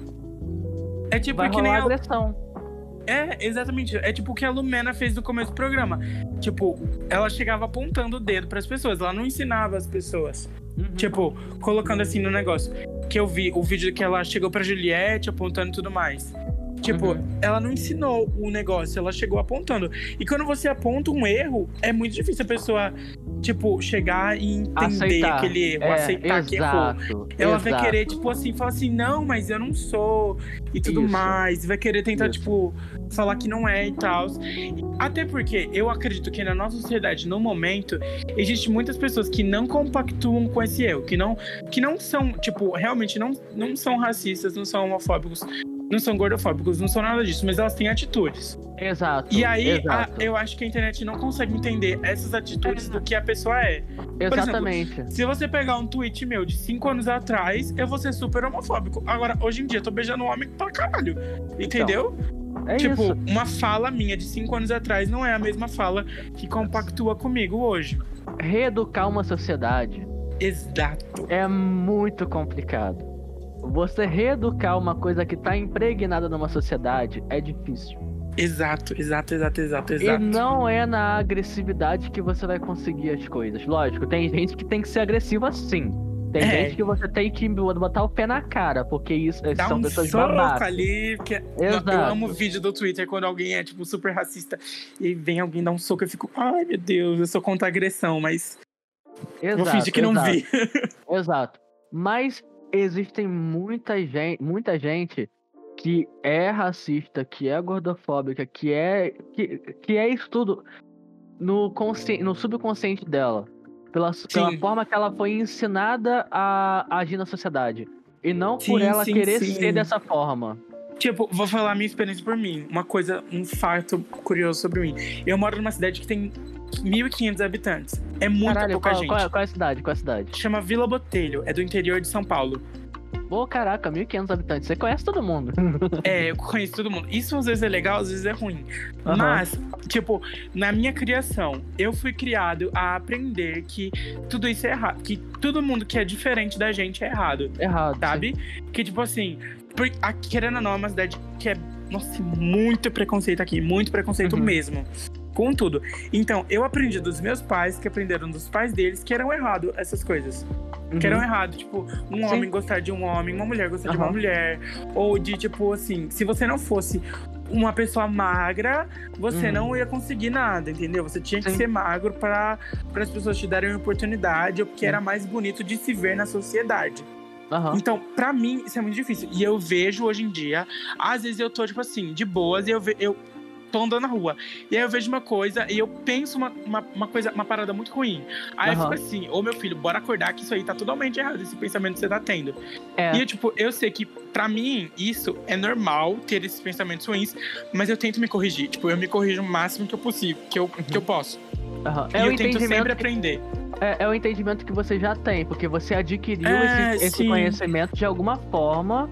É tipo vai que nem rolar a... agressão. É, exatamente. É tipo o que a Lumena fez no começo do programa. Tipo, ela chegava apontando o dedo pras pessoas, ela não ensinava as pessoas. Uhum. Tipo, colocando assim no negócio. Que eu vi o vídeo que ela chegou pra Juliette apontando e tudo mais. Tipo, Uhum. ela não ensinou o negócio, ela chegou apontando. E quando você aponta um erro, é muito difícil a pessoa, tipo, chegar e entender aceitar. aquele erro, é, aceitar que errou. exato, Ela vai exato. querer, tipo assim, falar assim, não, mas eu não sou, e tudo Isso. mais. Vai querer tentar, Isso. tipo, falar que não é e tal. Até porque eu acredito que na nossa sociedade, no momento, existe muitas pessoas que não compactuam com esse erro, que não, que não são, tipo, realmente não, não são racistas, não são homofóbicos. Não são gordofóbicos, não são nada disso, mas elas têm atitudes. Exato. E aí, a- exato. eu acho que a internet não consegue entender essas atitudes do que a pessoa é. exemplo, Exatamente. Se você pegar um tweet meu de cinco anos atrás, eu vou ser super homofóbico. Agora, hoje em dia, eu tô beijando um homem pra caralho. Entendeu? é tipo, isso. uma fala minha de cinco anos atrás não é a mesma fala que compactua comigo hoje. Reeducar uma sociedade Exato. é muito complicado. Você reeducar uma coisa que tá impregnada numa sociedade é difícil. Exato, exato, exato, exato, E exato. não é na agressividade que você vai conseguir as coisas. Lógico, tem gente que tem que ser agressiva sim. Tem É. gente que você tem que botar o pé na cara, porque isso Dá são um pessoas babacas. ali. Porque... Exato. Eu amo vídeo do Twitter quando alguém é, tipo, super racista e vem alguém dar um soco. Eu fico, ai meu Deus, eu sou contra a agressão, mas Exato, vou fingir que não exato. vi. Exato. [LAUGHS] Mas existem muita gente, muita gente que é racista, que é gordofóbica, que é que, que é isso tudo no, consci, no subconsciente dela. Pela, pela forma que ela foi ensinada a agir na sociedade. E não por Sim, ela sim, querer ser dessa forma. Tipo, vou falar a minha experiência por mim. Uma coisa, um fato curioso sobre mim. Eu moro numa cidade que tem 1.500 habitantes. É muita Caralho, pouca qual, gente. qual, qual é a cidade? Qual é a cidade? Chama Vila Botelho, é do interior de São Paulo. Ô, caraca, 1.500 habitantes. Você conhece todo mundo. [LAUGHS] É, eu conheço todo mundo. Isso às vezes é legal, às vezes é ruim. Aham. Mas, tipo, na minha criação, eu fui criado a aprender que tudo isso é errado. Que todo mundo que é diferente da gente é errado, Errado. sabe? Que, tipo assim, por, a, querendo ou não, é uma cidade que é, nossa, muito preconceito aqui, muito preconceito Uhum. mesmo. Com tudo. Então, eu aprendi dos meus pais, que aprenderam dos pais deles, que eram errado essas coisas. Uhum. Que eram errado, tipo, um Sim. homem gostar de um homem, uma mulher gostar de uma mulher. Ou de, tipo, assim, se você não fosse uma pessoa magra, você Uhum. não ia conseguir nada, entendeu? Você tinha que Sim. ser magro para as pessoas te darem uma oportunidade, ou porque era mais bonito de se ver na sociedade. Aham. Então, pra mim, isso é muito difícil. E eu vejo hoje em dia, às vezes eu tô, tipo assim, de boas, e eu, ve- eu tô andando na rua. E aí eu vejo uma coisa e eu penso uma, uma, uma coisa, uma parada muito ruim. Aí eu Aham. fico assim, ô meu filho, bora acordar que isso aí tá totalmente errado, esse pensamento que você tá tendo. É. E eu, tipo, eu sei que pra mim isso é normal ter esses pensamentos ruins, mas eu tento me corrigir. Tipo, eu me corrijo o máximo que eu possível, que eu, que eu posso. e É o eu tento sempre aprender. É, é o entendimento que você já tem, porque você adquiriu É, esse, esse conhecimento de alguma forma.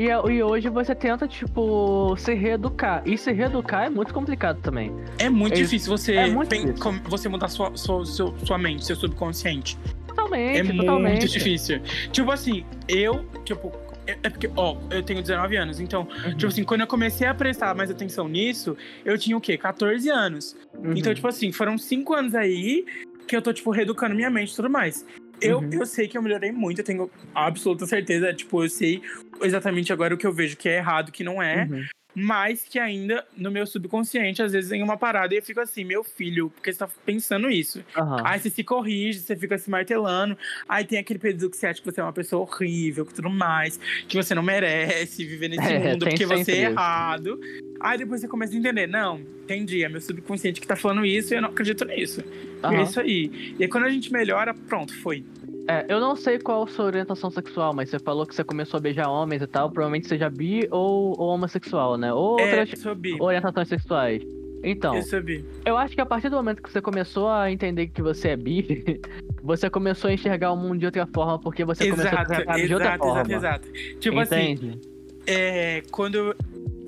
E, é- e hoje você tenta, tipo, se reeducar. E se reeducar é muito complicado também. É muito É- difícil você, é muito pen- difícil. você mudar sua, sua, seu- sua mente, seu subconsciente. Totalmente, É totalmente. muito difícil. Tipo assim, eu, tipo, é é porque, ó, eu tenho 19 anos, então, Uhum, tipo assim, quando eu comecei a prestar mais atenção nisso, eu tinha o quê? 14 anos. uhum. Então, tipo assim, foram 5 anos aí que eu tô, tipo, reeducando minha mente e tudo mais. Eu, Uhum. eu sei que eu melhorei muito, eu tenho absoluta certeza, tipo, eu sei exatamente agora o que eu vejo que é errado, que não é, Uhum. mas que ainda no meu subconsciente, às vezes, vem uma parada e eu fico assim, meu filho, por que você tá pensando isso? Aham. Aí você se corrige, você fica se martelando. Aí tem aquele período que você acha que você é uma pessoa horrível, que tudo mais, que você não merece viver nesse [LAUGHS] É, mundo porque você é errado. Aí depois você começa a entender, não, entendi, é meu subconsciente que tá falando isso e eu não acredito nisso. Aham. é isso aí. E aí quando a gente melhora, pronto, foi. É, eu não sei qual a sua orientação sexual, mas você falou que você começou a beijar homens e tal. Provavelmente seja bi ou, ou homossexual, né? Ou É, outras orientações sexuais. Então, Eu. Eu acho que a partir do momento que você começou a entender que você é bi, [LAUGHS] você começou a enxergar o mundo de outra forma, porque você começou a Exato, tratar de outra exato, forma. exato, exato. Tipo assim, Entende? é, quando eu,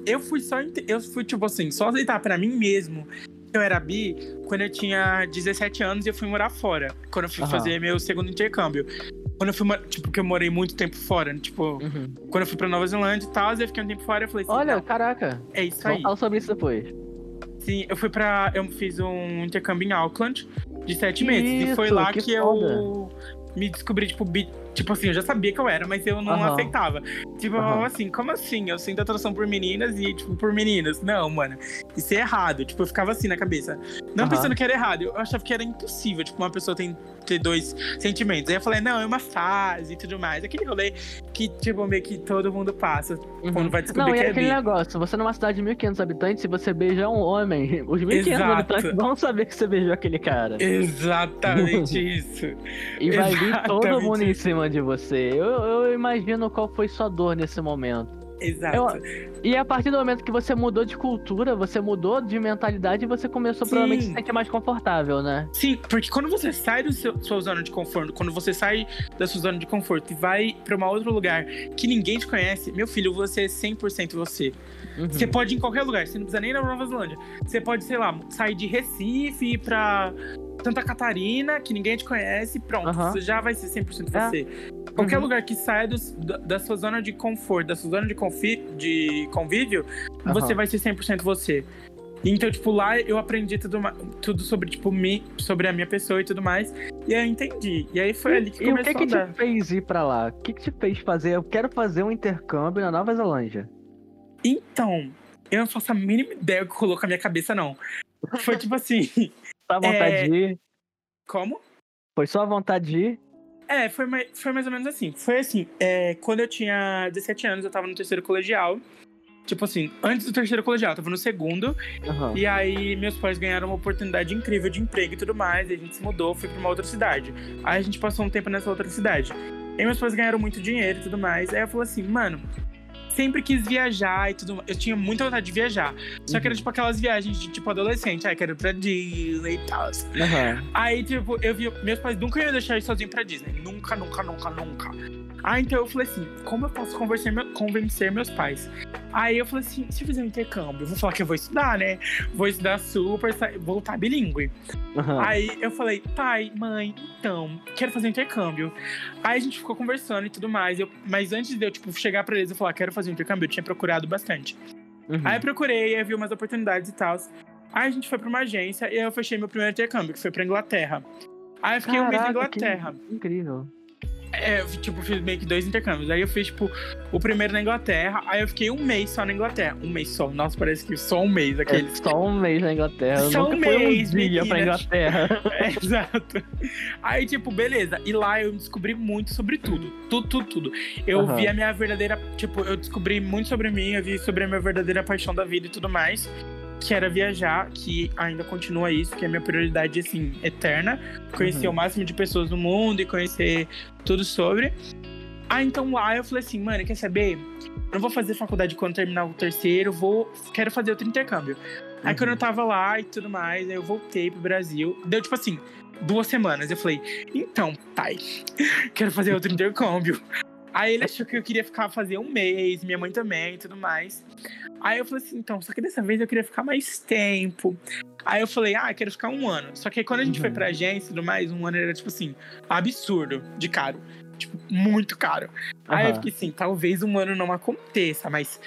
eu fui só eu fui tipo assim, só aceitar pra mim mesmo eu era bi quando eu tinha 17 anos e eu fui morar fora, quando eu fui Aham. fazer meu segundo intercâmbio. Quando eu fui, tipo, que eu morei muito tempo fora, tipo, Uhum. quando eu fui pra Nova Zelândia e tal, eu fiquei um tempo fora, eu falei assim, Olha, caraca. é isso Vamos aí. falar sobre isso depois. Sim, eu fui pra. Eu fiz um intercâmbio em Auckland de sete meses. e foi isso, lá que que, eu me descobri, tipo, bi- tipo assim, eu já sabia que eu era, mas eu não Aham. aceitava. Tipo, falava assim, como assim? Eu sinto atração por meninas e, tipo, por meninos. Não, mano, isso é errado. Tipo, eu ficava assim na cabeça. Não Aham. pensando que era errado, eu achava que era impossível, tipo, uma pessoa tem, ter dois sentimentos. Aí eu falei, não, é uma fase e tudo mais. Aquele rolê que, tipo, meio que todo mundo passa Uhum. quando vai descobrir Não, e que é é aquele bi. negócio, você numa cidade de 1.500 habitantes, se você beijar um homem, os 1.500 Exato. habitantes vão saber que você beijou aquele cara. Exatamente [LAUGHS] isso. E vai vir todo mundo em cima de você. Eu, eu imagino qual foi sua dor nesse momento. Exato. E a partir do momento que você mudou de cultura, você mudou de mentalidade e você começou Sim. provavelmente a se sentir mais confortável, né? Sim, porque quando você sai da sua zona de conforto, quando você sai da sua zona de conforto e vai pra um outro lugar que ninguém te conhece, meu filho, você é 100% você. Uhum. Você pode ir em qualquer lugar, você não precisa nem ir na Nova Zelândia. Você pode, sei lá, sair de Recife e ir pra Santa Catarina, que ninguém te conhece, pronto, você já vai ser 100% É. você. Qualquer Uhum. lugar que saia dos- da, da sua zona de conforto, da sua zona de, confi- de convívio, você vai ser 100% você. Então, tipo, lá eu aprendi tudo, tudo sobre, tipo, mim, sobre a minha pessoa e tudo mais. E aí eu entendi. E aí foi ali que E o começou que que a andar. te fez ir pra lá? O que que te fez fazer? Eu quero fazer um intercâmbio na Nova Zelândia. Então, eu não faço a mínima ideia o que colocou na minha cabeça, não. Foi tipo assim, Só a vontade É. de ir? como? Foi só a vontade de ir? É, foi mais, foi mais ou menos assim. Foi assim, é, quando eu tinha 17 anos, eu tava no terceiro colegial. Tipo assim, antes do terceiro colegial, eu tava no segundo. Aham. E aí, meus pais ganharam uma oportunidade incrível de emprego e tudo mais. E a gente se mudou, foi pra uma outra cidade. Aí a gente passou um tempo nessa outra cidade. E meus pais ganharam muito dinheiro e tudo mais. Aí eu falei assim, mano, sempre quis viajar e tudo. Eu tinha muita vontade de viajar. Só que era Uhum. tipo aquelas viagens de tipo adolescente. Ai, quero ir pra Disney e tal. Aham. Aí, tipo, eu vi. Meus pais nunca iam deixar eu ir sozinho pra Disney. Nunca, nunca, nunca, nunca. Aí então eu falei assim: como eu posso convencer, meu- convencer meus pais? Aí eu falei assim: se eu fizer um intercâmbio, eu vou falar que eu vou estudar, né? Vou estudar super, sa- voltar bilíngue. Aham. Aí eu falei: pai, mãe, então, quero fazer um intercâmbio. Aí a gente ficou conversando e tudo mais. Eu, mas antes de eu, tipo, chegar pra eles e falar: quero fazer um intercâmbio, eu tinha procurado bastante. Uhum. Aí eu procurei, aí vi umas oportunidades e tal. Aí a gente foi pra uma agência e eu fechei meu primeiro intercâmbio, que foi pra Inglaterra. Aí eu fiquei um mês na Caraca, Inglaterra. Incrível. É, tipo, fiz meio que dois intercâmbios. Aí eu fiz, tipo, o primeiro na Inglaterra. Aí eu fiquei um mês só na Inglaterra. Um mês só. Nossa, parece que só um mês É aqueles. só um mês na Inglaterra. Só nunca um mês, um dia pra. Inglaterra. [LAUGHS] É, exato. Aí, tipo, beleza. E lá eu descobri muito sobre tudo. Tudo, tudo, tudo. Eu Aham. vi a minha verdadeira. Tipo, eu descobri muito sobre mim, eu vi sobre a minha verdadeira paixão da vida e tudo mais. Que era viajar, que ainda continua isso, que é a minha prioridade, assim, eterna. Conhecer Uhum. o máximo de pessoas no mundo e conhecer tudo sobre. Ah, então lá eu falei assim, mano, quer saber? Eu não vou fazer faculdade quando terminar o terceiro, vou. Quero fazer outro intercâmbio. Aí Uhum. quando eu tava lá e tudo mais, aí eu voltei pro Brasil. Deu tipo assim, duas semanas. Eu falei, então, pai, [LAUGHS] quero fazer outro intercâmbio. Aí ele achou que eu queria ficar fazer um mês, minha mãe também e tudo mais. Aí eu falei assim, então, só que dessa vez eu queria ficar mais tempo. Aí eu falei, ah, eu quero ficar um ano. Só que aí quando a gente foi Uhum. pra agência e tudo mais, um ano era tipo assim, absurdo de caro. Tipo, muito caro. Aí eu fiquei assim, talvez um ano não aconteça, mas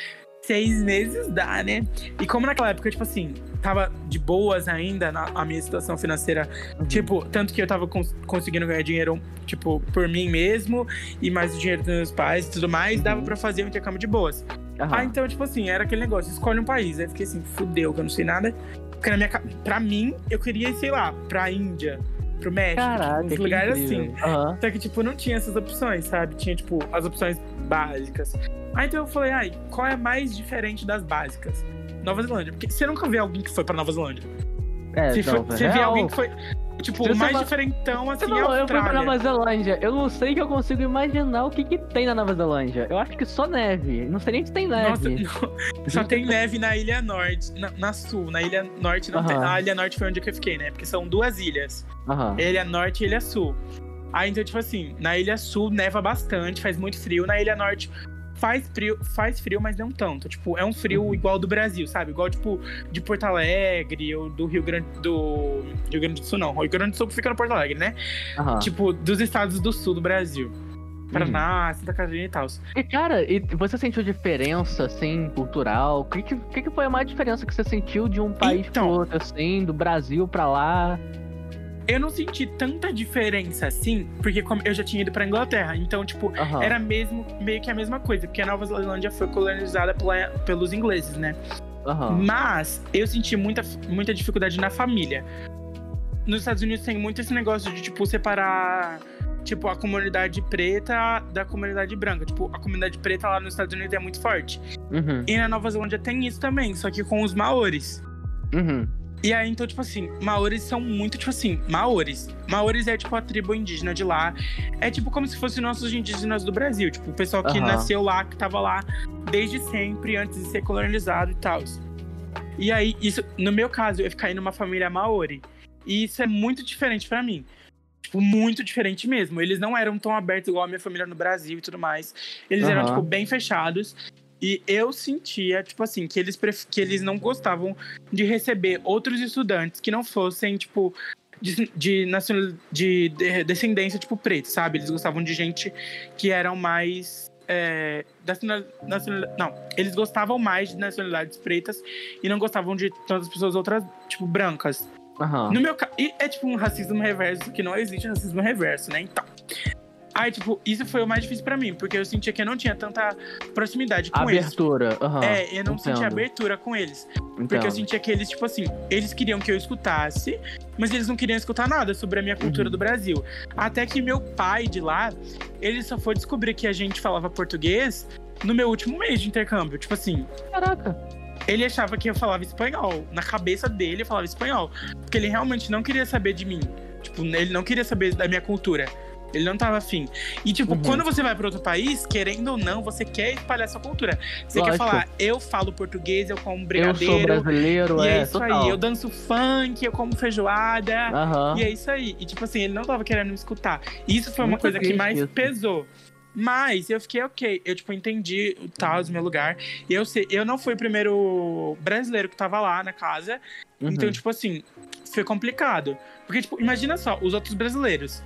seis meses dá, né? E como naquela época, tipo assim, tava de boas ainda na, a minha situação financeira, Uhum. tipo, tanto que eu tava cons- conseguindo ganhar dinheiro, tipo, por mim mesmo, e mais o dinheiro dos meus pais e tudo mais, dava Uhum. pra fazer um intercâmbio de boas. Aham. Ah, então, tipo assim, era aquele negócio, escolhe um país. Aí fiquei assim, fudeu, que eu não sei nada. Porque na minha, pra mim, eu queria ir, sei lá, pra Índia, pro México, Caraca, uns que lugares incrível. assim. Aham. Só que, tipo, não tinha essas opções, sabe? Tinha, tipo, as opções básicas. Aí então eu falei, ai, qual é mais diferente das básicas? Nova Zelândia. Porque você nunca vê alguém que foi pra Nova Zelândia. É, Você, foi- não, você vê alguém que foi. Tipo, Se o mais diferentão, assim, é a falou, eu fui pra Austrália. Nova Zelândia. Eu não sei que eu consigo imaginar o que, que tem na Nova Zelândia. Eu acho que só neve. Não sei nem se tem Nossa, neve. [LAUGHS] não, só tem neve na Ilha Norte, na, na Sul. Na Ilha Norte não tem. A Ilha Norte foi onde eu fiquei, né? Porque são duas ilhas. Ilha Norte e Ilha Sul. Aí, então, tipo assim, na Ilha Sul neva bastante, faz muito frio. Na Ilha Norte faz frio, faz frio, mas não tanto. Tipo, é um frio Uhum. igual do Brasil, sabe? Igual, tipo, de Porto Alegre ou do Rio Grande do. Rio Grande do Sul, não. O Rio Grande do Sul fica no Porto Alegre, né? Aham. Tipo, dos estados do sul do Brasil. Paraná, Santa Catarina e tal. E cara, e você sentiu diferença, assim, cultural? O que, que, que foi a mais diferença que você sentiu de um país Então. pro outro, assim, do Brasil pra lá? Eu não senti tanta diferença assim, porque como eu já tinha ido pra Inglaterra. Então, tipo, era mesmo, meio que a mesma coisa, porque a Nova Zelândia foi colonizada pela- pelos ingleses, né? Mas eu senti muita, muita dificuldade na família. Nos Estados Unidos tem muito esse negócio de, tipo, separar, tipo, a comunidade preta da comunidade branca. Tipo, a comunidade preta lá nos Estados Unidos é muito forte. Uhum. E na Nova Zelândia tem isso também, só que com os maores. Uhum. E aí, então, tipo assim, maores são muito, tipo assim, maores. Maores é, tipo, a tribo indígena de lá. É, tipo, como se fossem nossos indígenas do Brasil. Tipo, o pessoal que Aham. nasceu lá, que tava lá desde sempre, antes de ser colonizado e tal. E aí, isso, no meu caso, eu ficar em uma família maori. E isso é muito diferente para mim. Tipo, muito diferente mesmo. Eles não eram tão abertos igual a minha família no Brasil e tudo mais. Eles uhum. eram, tipo, bem fechados. E eu sentia, tipo assim, que eles, que eles não gostavam de receber outros estudantes que não fossem, tipo, de, de, nacional, de, de descendência, tipo, preto, sabe? Eles gostavam de gente que eram mais. É, nacional, não, eles gostavam mais de nacionalidades pretas e não gostavam de tantas pessoas outras, tipo, brancas. Uhum. No meu caso, é tipo um racismo reverso, que não existe racismo reverso, né? Então. Aí, tipo, isso foi o mais difícil para mim, porque eu sentia que eu não tinha tanta proximidade com abertura. eles. Abertura, uhum. É, eu não Entendo. sentia abertura com eles. Entendo. Porque eu sentia que eles, tipo assim, eles queriam que eu escutasse, mas eles não queriam escutar nada sobre a minha cultura uhum. do Brasil. Até que meu pai de lá, ele só foi descobrir que a gente falava português no meu último mês de intercâmbio. Tipo assim. Caraca ele achava que eu falava espanhol. Na cabeça dele, eu falava espanhol. Porque ele realmente não queria saber de mim. Tipo, ele não queria saber da minha cultura. Ele não tava afim. E, tipo, uhum. quando você vai para outro país, querendo ou não, você quer espalhar sua cultura. Você Lógico. quer falar, eu falo português, eu como brigadeiro. Eu sou brasileiro, e é, é isso total. aí. Eu danço funk, eu como feijoada. Uhum. E é isso aí. E, tipo assim, ele não tava querendo me escutar. Isso foi Muito uma coisa que mais isso. pesou. Mas eu fiquei ok. Eu, tipo, entendi o tal meu lugar. E eu sei, eu não fui o primeiro brasileiro que tava lá na casa. Uhum. Então, tipo assim, foi complicado. Porque, tipo, imagina só, os outros brasileiros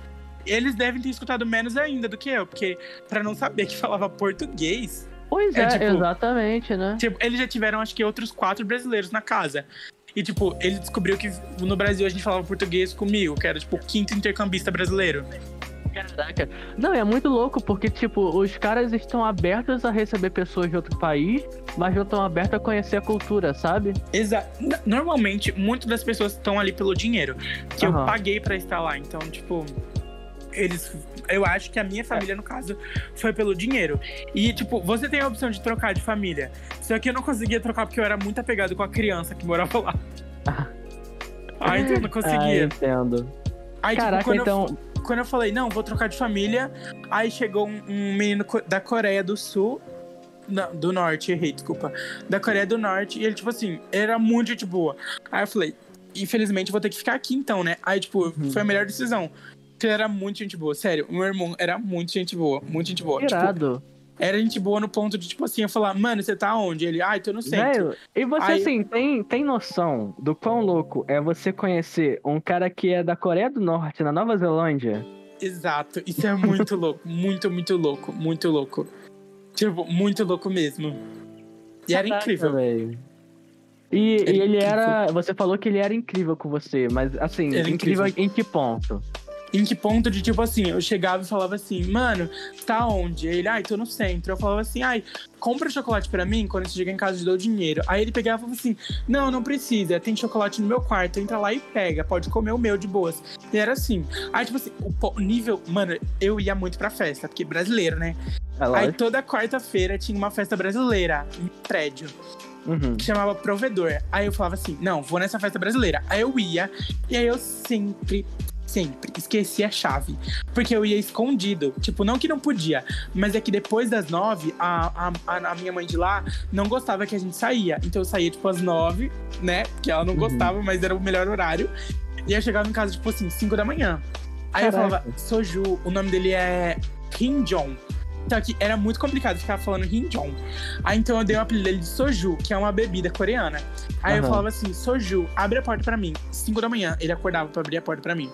eles devem ter escutado menos ainda do que eu, porque para não saber que falava português. Pois é, é tipo, exatamente, né? Tipo, eles já tiveram, acho que, outros quatro brasileiros na casa. E, tipo, ele descobriu que no Brasil a gente falava português comigo, que era, tipo, o quinto intercambista brasileiro. Caraca. Não, é muito louco, porque, tipo, os caras estão abertos a receber pessoas de outro país, mas não estão abertos a conhecer a cultura, sabe? Exato. Normalmente, muitas das pessoas estão ali pelo dinheiro, que uhum. eu paguei para estar lá. Então, tipo, eles. Eu acho que a minha família, no caso, foi pelo dinheiro. E, tipo, você tem a opção de trocar de família. Só que eu não conseguia trocar porque eu era muito apegado com a criança que morava lá. [LAUGHS] Ah, então eu não conseguia. Ah, entendo. Aí, tipo, Caraca, tipo, quando então. Eu, quando eu falei, não, vou trocar de família, aí chegou um, um menino da Coreia do Sul. Não, do norte, errei, desculpa. Da Coreia do Norte, e ele, tipo assim, era muito gente boa. Aí eu falei, infelizmente vou ter que ficar aqui então, né? Aí, tipo, uhum. foi a melhor decisão. Ele era muito gente boa. Sério, o meu irmão era muito gente boa. Muito gente boa. Tipo, Irado. Tipo, era gente boa no ponto de, tipo assim, eu falar, mano, você tá onde? Ele, ai, tô no centro. Velho, e você, Aí... assim, tem, tem noção do quão louco é você conhecer um cara que é da Coreia do Norte, na Nova Zelândia? Exato. Isso é muito [LAUGHS] louco. Muito, muito louco. Muito louco. Tipo, muito louco mesmo. E Caraca, era incrível. Véio. E, e ele incrível. era. Você falou que ele era incrível com você, mas assim, incrível, incrível em que ponto? Em que ponto de, tipo assim, eu chegava e falava assim, mano, tá onde? Ele, ai, tô no centro. Eu falava assim, ai, compra chocolate para mim, quando você chega em casa eu te dou dinheiro. Aí ele pegava e falava assim, não, não precisa, tem chocolate no meu quarto, entra lá e pega, pode comer o meu de boas. E era assim. Aí, tipo assim, o nível, mano, eu ia muito pra festa, porque brasileiro, né? É aí toda quarta-feira tinha uma festa brasileira em prédio. Uhum. que chamava Provedor. Aí eu falava assim: não, vou nessa festa brasileira. Aí eu ia, e aí eu sempre sempre esqueci a chave. Porque eu ia escondido. Tipo, não que não podia, mas é que depois das nove, a, a, a minha mãe de lá não gostava que a gente saía. Então eu saía, tipo, às nove, né? Que ela não uhum. gostava, mas era o melhor horário. E eu chegava em casa, tipo assim, cinco da manhã. Aí Caraca. eu falava, Soju, o nome dele é Kim Jong. Então aqui era muito complicado ficar falando Hinjong. Aí então eu dei o apelido dele de Soju, que é uma bebida coreana. Aí uhum. eu falava assim: Soju, abre a porta para mim. Cinco da manhã, ele acordava para abrir a porta para mim.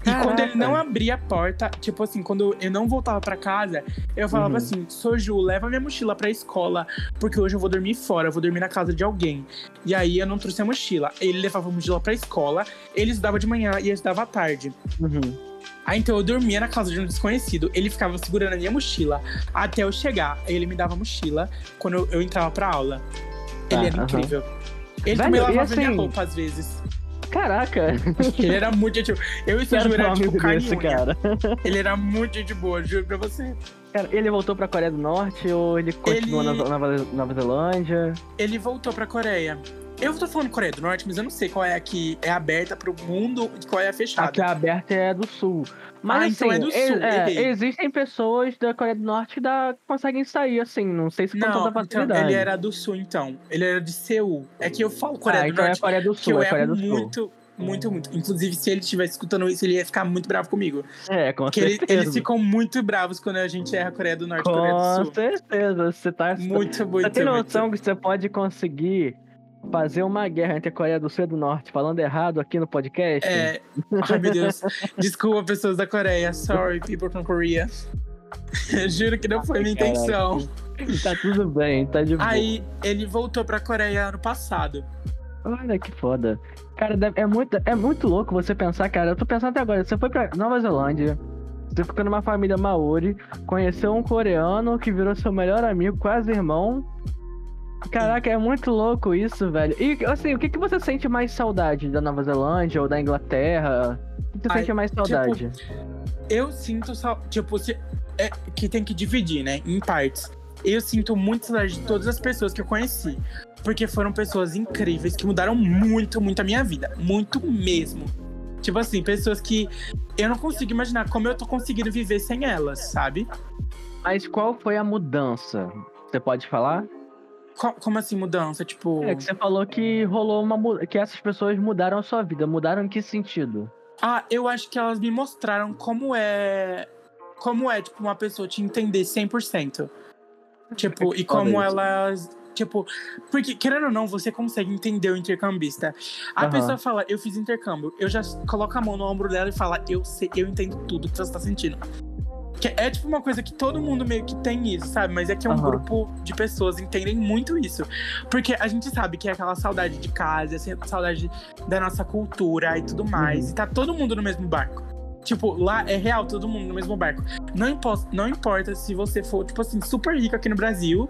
Caraca. E quando ele não abria a porta, tipo assim, quando eu não voltava para casa, eu falava uhum. assim: Soju, leva minha mochila pra escola, porque hoje eu vou dormir fora, eu vou dormir na casa de alguém. E aí eu não trouxe a mochila. Ele levava a mochila pra escola, ele estudava de manhã e eu estudava à tarde. Uhum. Aí então eu dormia na casa de um desconhecido, ele ficava segurando a minha mochila até eu chegar. Aí ele me dava a mochila quando eu, eu entrava pra aula. Ele ah, era uh -huh. incrível. Ele Velho, também lavava assim... minha roupa às vezes. Caraca! [LAUGHS] Ele era muito gente Eu e o Ju era tipo desse, cara. Ele era muito gente boa, juro pra você. Cara, ele voltou pra Coreia do Norte ou ele continuou ele... na Nova Zelândia? Ele voltou pra Coreia. Eu tô falando Coreia do Norte, mas eu não sei qual é a que é aberta pro mundo e qual é a fechada. A que é aberta é do sul. Mas Ah, assim, então é do sul, é, existem pessoas da Coreia do Norte que dá, conseguem sair, assim, não sei se com Não, tanta então, facilidade. ele era do sul, então. Ele era de Seul. É que eu falo Coreia ah, do então Norte, é Coreia do que Sul, eu é Coreia do Sul. muito, muito, muito. Inclusive, se ele estivesse escutando isso, ele ia ficar muito bravo comigo. É, com Porque ele- certeza. eles ficam muito bravos quando a gente erra Coreia do Norte e Coreia do Com Sul. certeza, você tá... Muito, muito, Você tem muito. noção que você pode conseguir fazer uma guerra entre a Coreia do Sul e do Norte falando errado aqui no podcast? É. [LAUGHS] Ai, meu Deus. Desculpa, pessoas da Coreia. Sorry, people from Korea. [LAUGHS] Juro que não foi minha Caraca. intenção. Tá tudo bem, tá de boa. Aí, ele voltou pra Coreia ano passado. Olha que foda. Cara, é muito, é muito louco você pensar, cara. Eu tô pensando até agora. Você foi pra Nova Zelândia, você ficou numa família Maori, conheceu um coreano que virou seu melhor amigo, quase irmão. Caraca, é muito louco isso, velho. E assim, o que, que você sente mais saudade da Nova Zelândia ou da Inglaterra? O que você sente mais saudade? Eu sinto, só, tipo, se, é, que tem que dividir, né? Em partes. Eu sinto muito saudade de todas as pessoas que eu conheci. Porque foram pessoas incríveis que mudaram muito, muito a minha vida. Muito mesmo. Tipo assim, pessoas que eu não consigo imaginar como eu tô conseguindo viver sem elas, sabe? Mas qual foi a mudança? Você pode falar? Co- como assim, mudança? Tipo. É que você falou que rolou uma que essas pessoas mudaram a sua vida. Mudaram em que sentido? Ah, eu acho que elas me mostraram como é. Como é, tipo, uma pessoa te entender 100%. Tipo, e como elas. Tipo, porque, querendo ou não, você consegue entender o intercambista. A Aham. pessoa fala, eu fiz intercâmbio, eu já coloco a mão no ombro dela e fala, eu sei, eu entendo tudo que você tá sentindo. Que é tipo uma coisa que todo mundo meio que tem isso, sabe? Mas é que é um Aham. grupo de pessoas que entendem muito isso. Porque a gente sabe que é aquela saudade de casa, saudade da nossa cultura e tudo mais. Uhum. E tá todo mundo no mesmo barco. Tipo, lá é real, todo mundo no mesmo barco. Não, impo- não importa se você for, tipo assim, super rico aqui no Brasil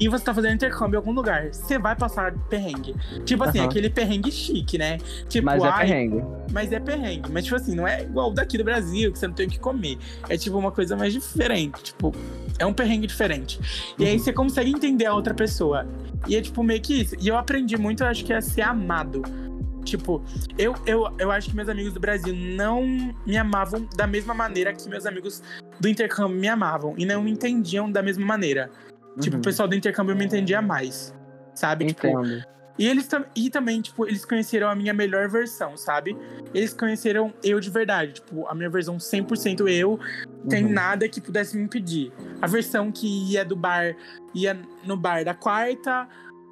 e você tá fazendo intercâmbio em algum lugar. Você vai passar perrengue. Tipo assim, Aham. aquele perrengue chique, né? Tipo, Mas é perrengue. mas é perrengue. Mas, tipo assim, não é igual o daqui do Brasil, que você não tem o que comer. É, tipo, uma coisa mais diferente. Tipo, é um perrengue diferente. E aí Uhum. você consegue entender a outra pessoa. E é, tipo, meio que isso. E eu aprendi muito, eu acho que é ser amado. Tipo, eu, eu, eu acho que meus amigos do Brasil não me amavam da mesma maneira que meus amigos do intercâmbio me amavam. E não me entendiam da mesma maneira. Tipo, Uhum. o pessoal do intercâmbio me entendia mais. Sabe? Tipo, Entendo. e eles tam- e também, tipo, eles conheceram a minha melhor versão, sabe? Eles conheceram eu de verdade, tipo, a minha versão 100% eu, tem Uhum. nada que pudesse me impedir. A versão que ia do bar, ia no bar da quarta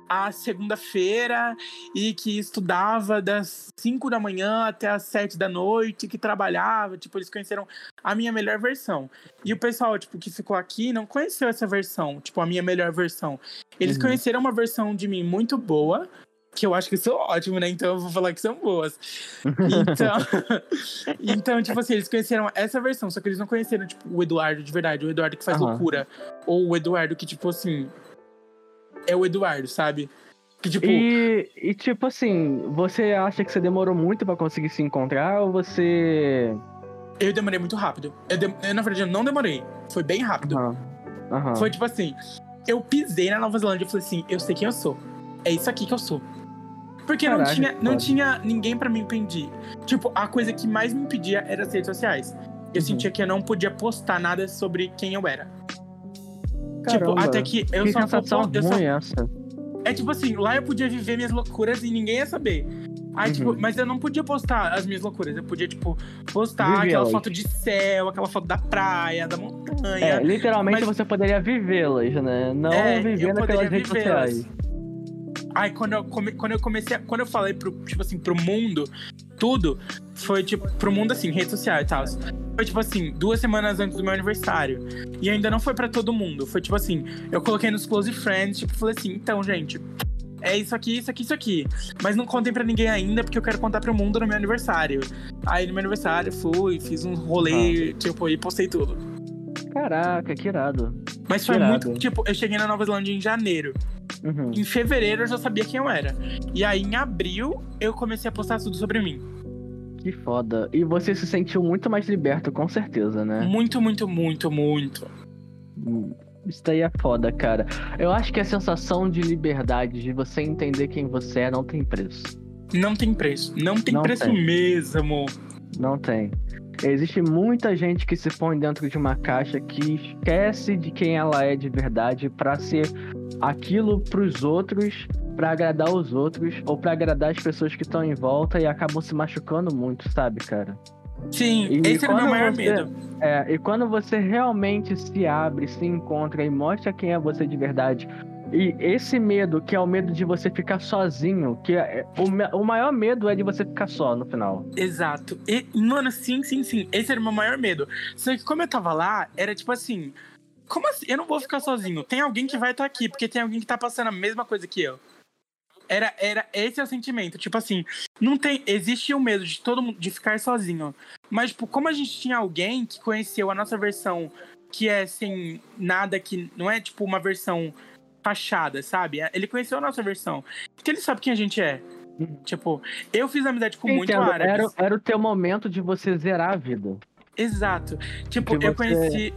à segunda-feira e que estudava das 5 da manhã até as 7 da noite, que trabalhava, tipo, eles conheceram a minha melhor versão. E o pessoal, tipo, que ficou aqui não conheceu essa versão, tipo, a minha melhor versão. Eles Uhum. conheceram uma versão de mim muito boa, que eu acho que são ótimo, né? Então eu vou falar que são boas. Então, [LAUGHS] então, tipo assim, eles conheceram essa versão, só que eles não conheceram, tipo, o Eduardo de verdade, o Eduardo que faz Aham. loucura. Ou o Eduardo que, tipo assim. É o Eduardo, sabe? Que, tipo, E, e, tipo assim, você acha que você demorou muito pra conseguir se encontrar ou você. eu demorei muito rápido. Eu, dem- eu, na verdade, eu não demorei. Foi bem rápido. Aham. Aham. Foi tipo assim, eu pisei na Nova Zelândia e falei assim, eu sei quem eu sou. É isso aqui que eu sou. Porque não tinha, não tinha ninguém pra me impedir. Tipo, a coisa que mais me impedia era as redes sociais. Eu Uhum. sentia que eu não podia postar nada sobre quem eu era. Tipo, até que eu que só, só, sensação eu só essa. É tipo assim, lá eu podia viver minhas loucuras e ninguém ia saber. Aí, Uhum. tipo, mas eu não podia postar as minhas loucuras. Eu podia, tipo, postar aquela Vivê-las. foto de céu, aquela foto da praia, da montanha. É, literalmente mas- você poderia vivê-las, né? Não É, poderia pelas redes sociais. Aí quando eu, come- quando eu comecei, a- quando eu falei pro, tipo assim, pro mundo, tudo, foi tipo, pro mundo assim, rede social e tal. Foi tipo assim, duas semanas antes do meu aniversário. E ainda não foi pra todo mundo. Foi tipo assim, eu coloquei nos close friends, tipo, falei assim, então, gente, é isso aqui, isso aqui, isso aqui. Mas não contem pra ninguém ainda, porque eu quero contar pro mundo no meu aniversário. Aí no meu aniversário fui, fiz um rolê, tipo, e postei tudo. Caraca, que irado. Mas foi Irado. muito, tipo, eu cheguei na Nova Zelândia em janeiro. Uhum. Em fevereiro eu já sabia quem eu era. E aí em abril eu comecei a postar tudo sobre mim. Que foda. E você se sentiu muito mais liberto, com certeza, né? Muito, muito, muito, muito. Isso daí é foda, cara. Eu acho que a sensação de liberdade, de você entender quem você é, não tem preço. Não tem preço. Não tem Não preço tem. mesmo. Não tem. Existe muita gente que se põe dentro de uma caixa que esquece de quem ela é de verdade pra ser aquilo pros outros, pra agradar os outros ou pra agradar as pessoas que estão em volta e acabam se machucando muito, sabe, cara? Sim, E esse era o meu maior você- medo. É, e quando você realmente se abre, se encontra e mostra quem é você de verdade, e esse medo, que é o medo de você ficar sozinho, que é, o, me- o maior medo é de você ficar só no final. Exato. E, mano, sim, sim, sim. Esse era o meu maior medo. Só que como eu tava lá, era tipo assim. Como assim? Eu não vou ficar sozinho. Tem alguém que vai estar aqui, porque tem alguém que tá passando a mesma coisa que eu. Era, era esse é o sentimento. Tipo assim, não tem. Existe o medo de todo mundo de ficar sozinho. Mas, tipo, como a gente tinha alguém que conheceu a nossa versão, que é sem nada que. Não é tipo uma versão fachada, sabe? Ele conheceu a nossa versão. Então ele sabe quem a gente é. Tipo, eu fiz amizade com muito Entendo, árabes. era, era o teu momento de você zerar a vida. Exato. Tipo, eu você- conheci.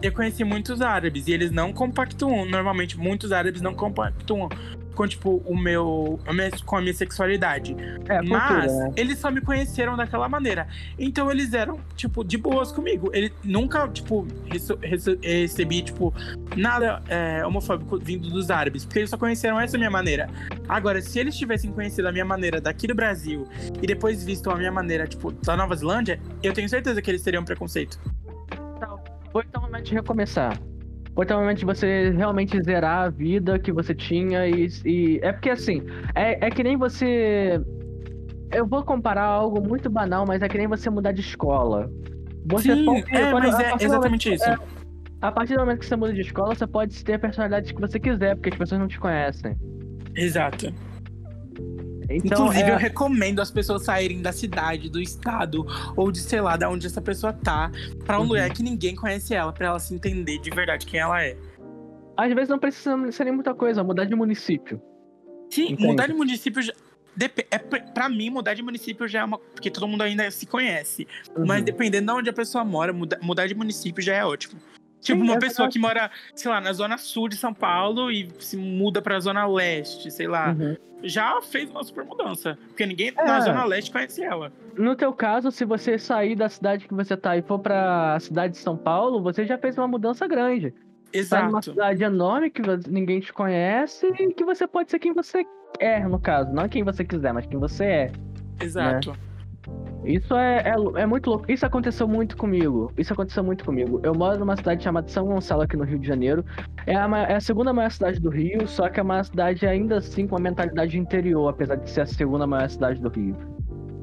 Eu conheci muitos árabes e eles não compactuam. Normalmente, muitos árabes não compactuam com, tipo, o meu. a minha- com a minha sexualidade. É, Mas né? eles só me conheceram daquela maneira. Então eles eram, tipo, de boas comigo. Ele nunca, tipo, rece- rece- recebi, tipo, nada é, homofóbico vindo dos árabes. Porque eles só conheceram essa minha maneira. Agora, se eles tivessem conhecido a minha maneira daqui do Brasil e depois visto a minha maneira, tipo, da Nova Zelândia, eu tenho certeza que eles teriam preconceito. Foi então o momento de recomeçar. Foi então o momento de você realmente zerar a vida que você tinha e. e- É porque assim, é, é que nem você. Eu vou comparar algo muito banal, mas é que nem você mudar de escola. Você Sim, pode- é, mas é exatamente momento- isso. é, a partir do momento que você muda de escola, você pode ter a personalidade que você quiser, porque as pessoas não te conhecem. Exato. Então, Inclusive, é- eu recomendo as pessoas saírem da cidade, do estado, ou de, sei lá, da onde essa pessoa tá, pra um Uhum. lugar que ninguém conhece ela, pra ela se entender de verdade quem ela é. às vezes não precisa ser nem muita coisa, mudar de município. Sim, Entende? mudar de município já. dep- É, pra mim, mudar de município já é uma. Porque todo mundo ainda se conhece. Mas Uhum. dependendo de onde a pessoa mora, muda- mudar de município já é ótimo. Tipo, Sim, uma é pessoa que mora, sei lá, na zona sul de São Paulo e se muda pra zona leste, sei lá, Uhum. já fez uma super mudança. Porque ninguém É. na zona leste conhece ela. No teu caso, se você sair da cidade que você tá e for pra cidade de São Paulo, você já fez uma mudança grande. Tá numa Exato. cidade enorme que ninguém te conhece e que você pode ser quem você é, no caso. Não quem você quiser, mas quem você é. Exato. Isso é, é, é muito louco. Isso aconteceu muito comigo. Isso aconteceu muito comigo. Eu moro numa cidade chamada São Gonçalo, aqui no Rio de Janeiro. É a, é a segunda maior cidade do Rio, só que é uma cidade ainda assim com uma mentalidade interior, apesar de ser a segunda maior cidade do Rio.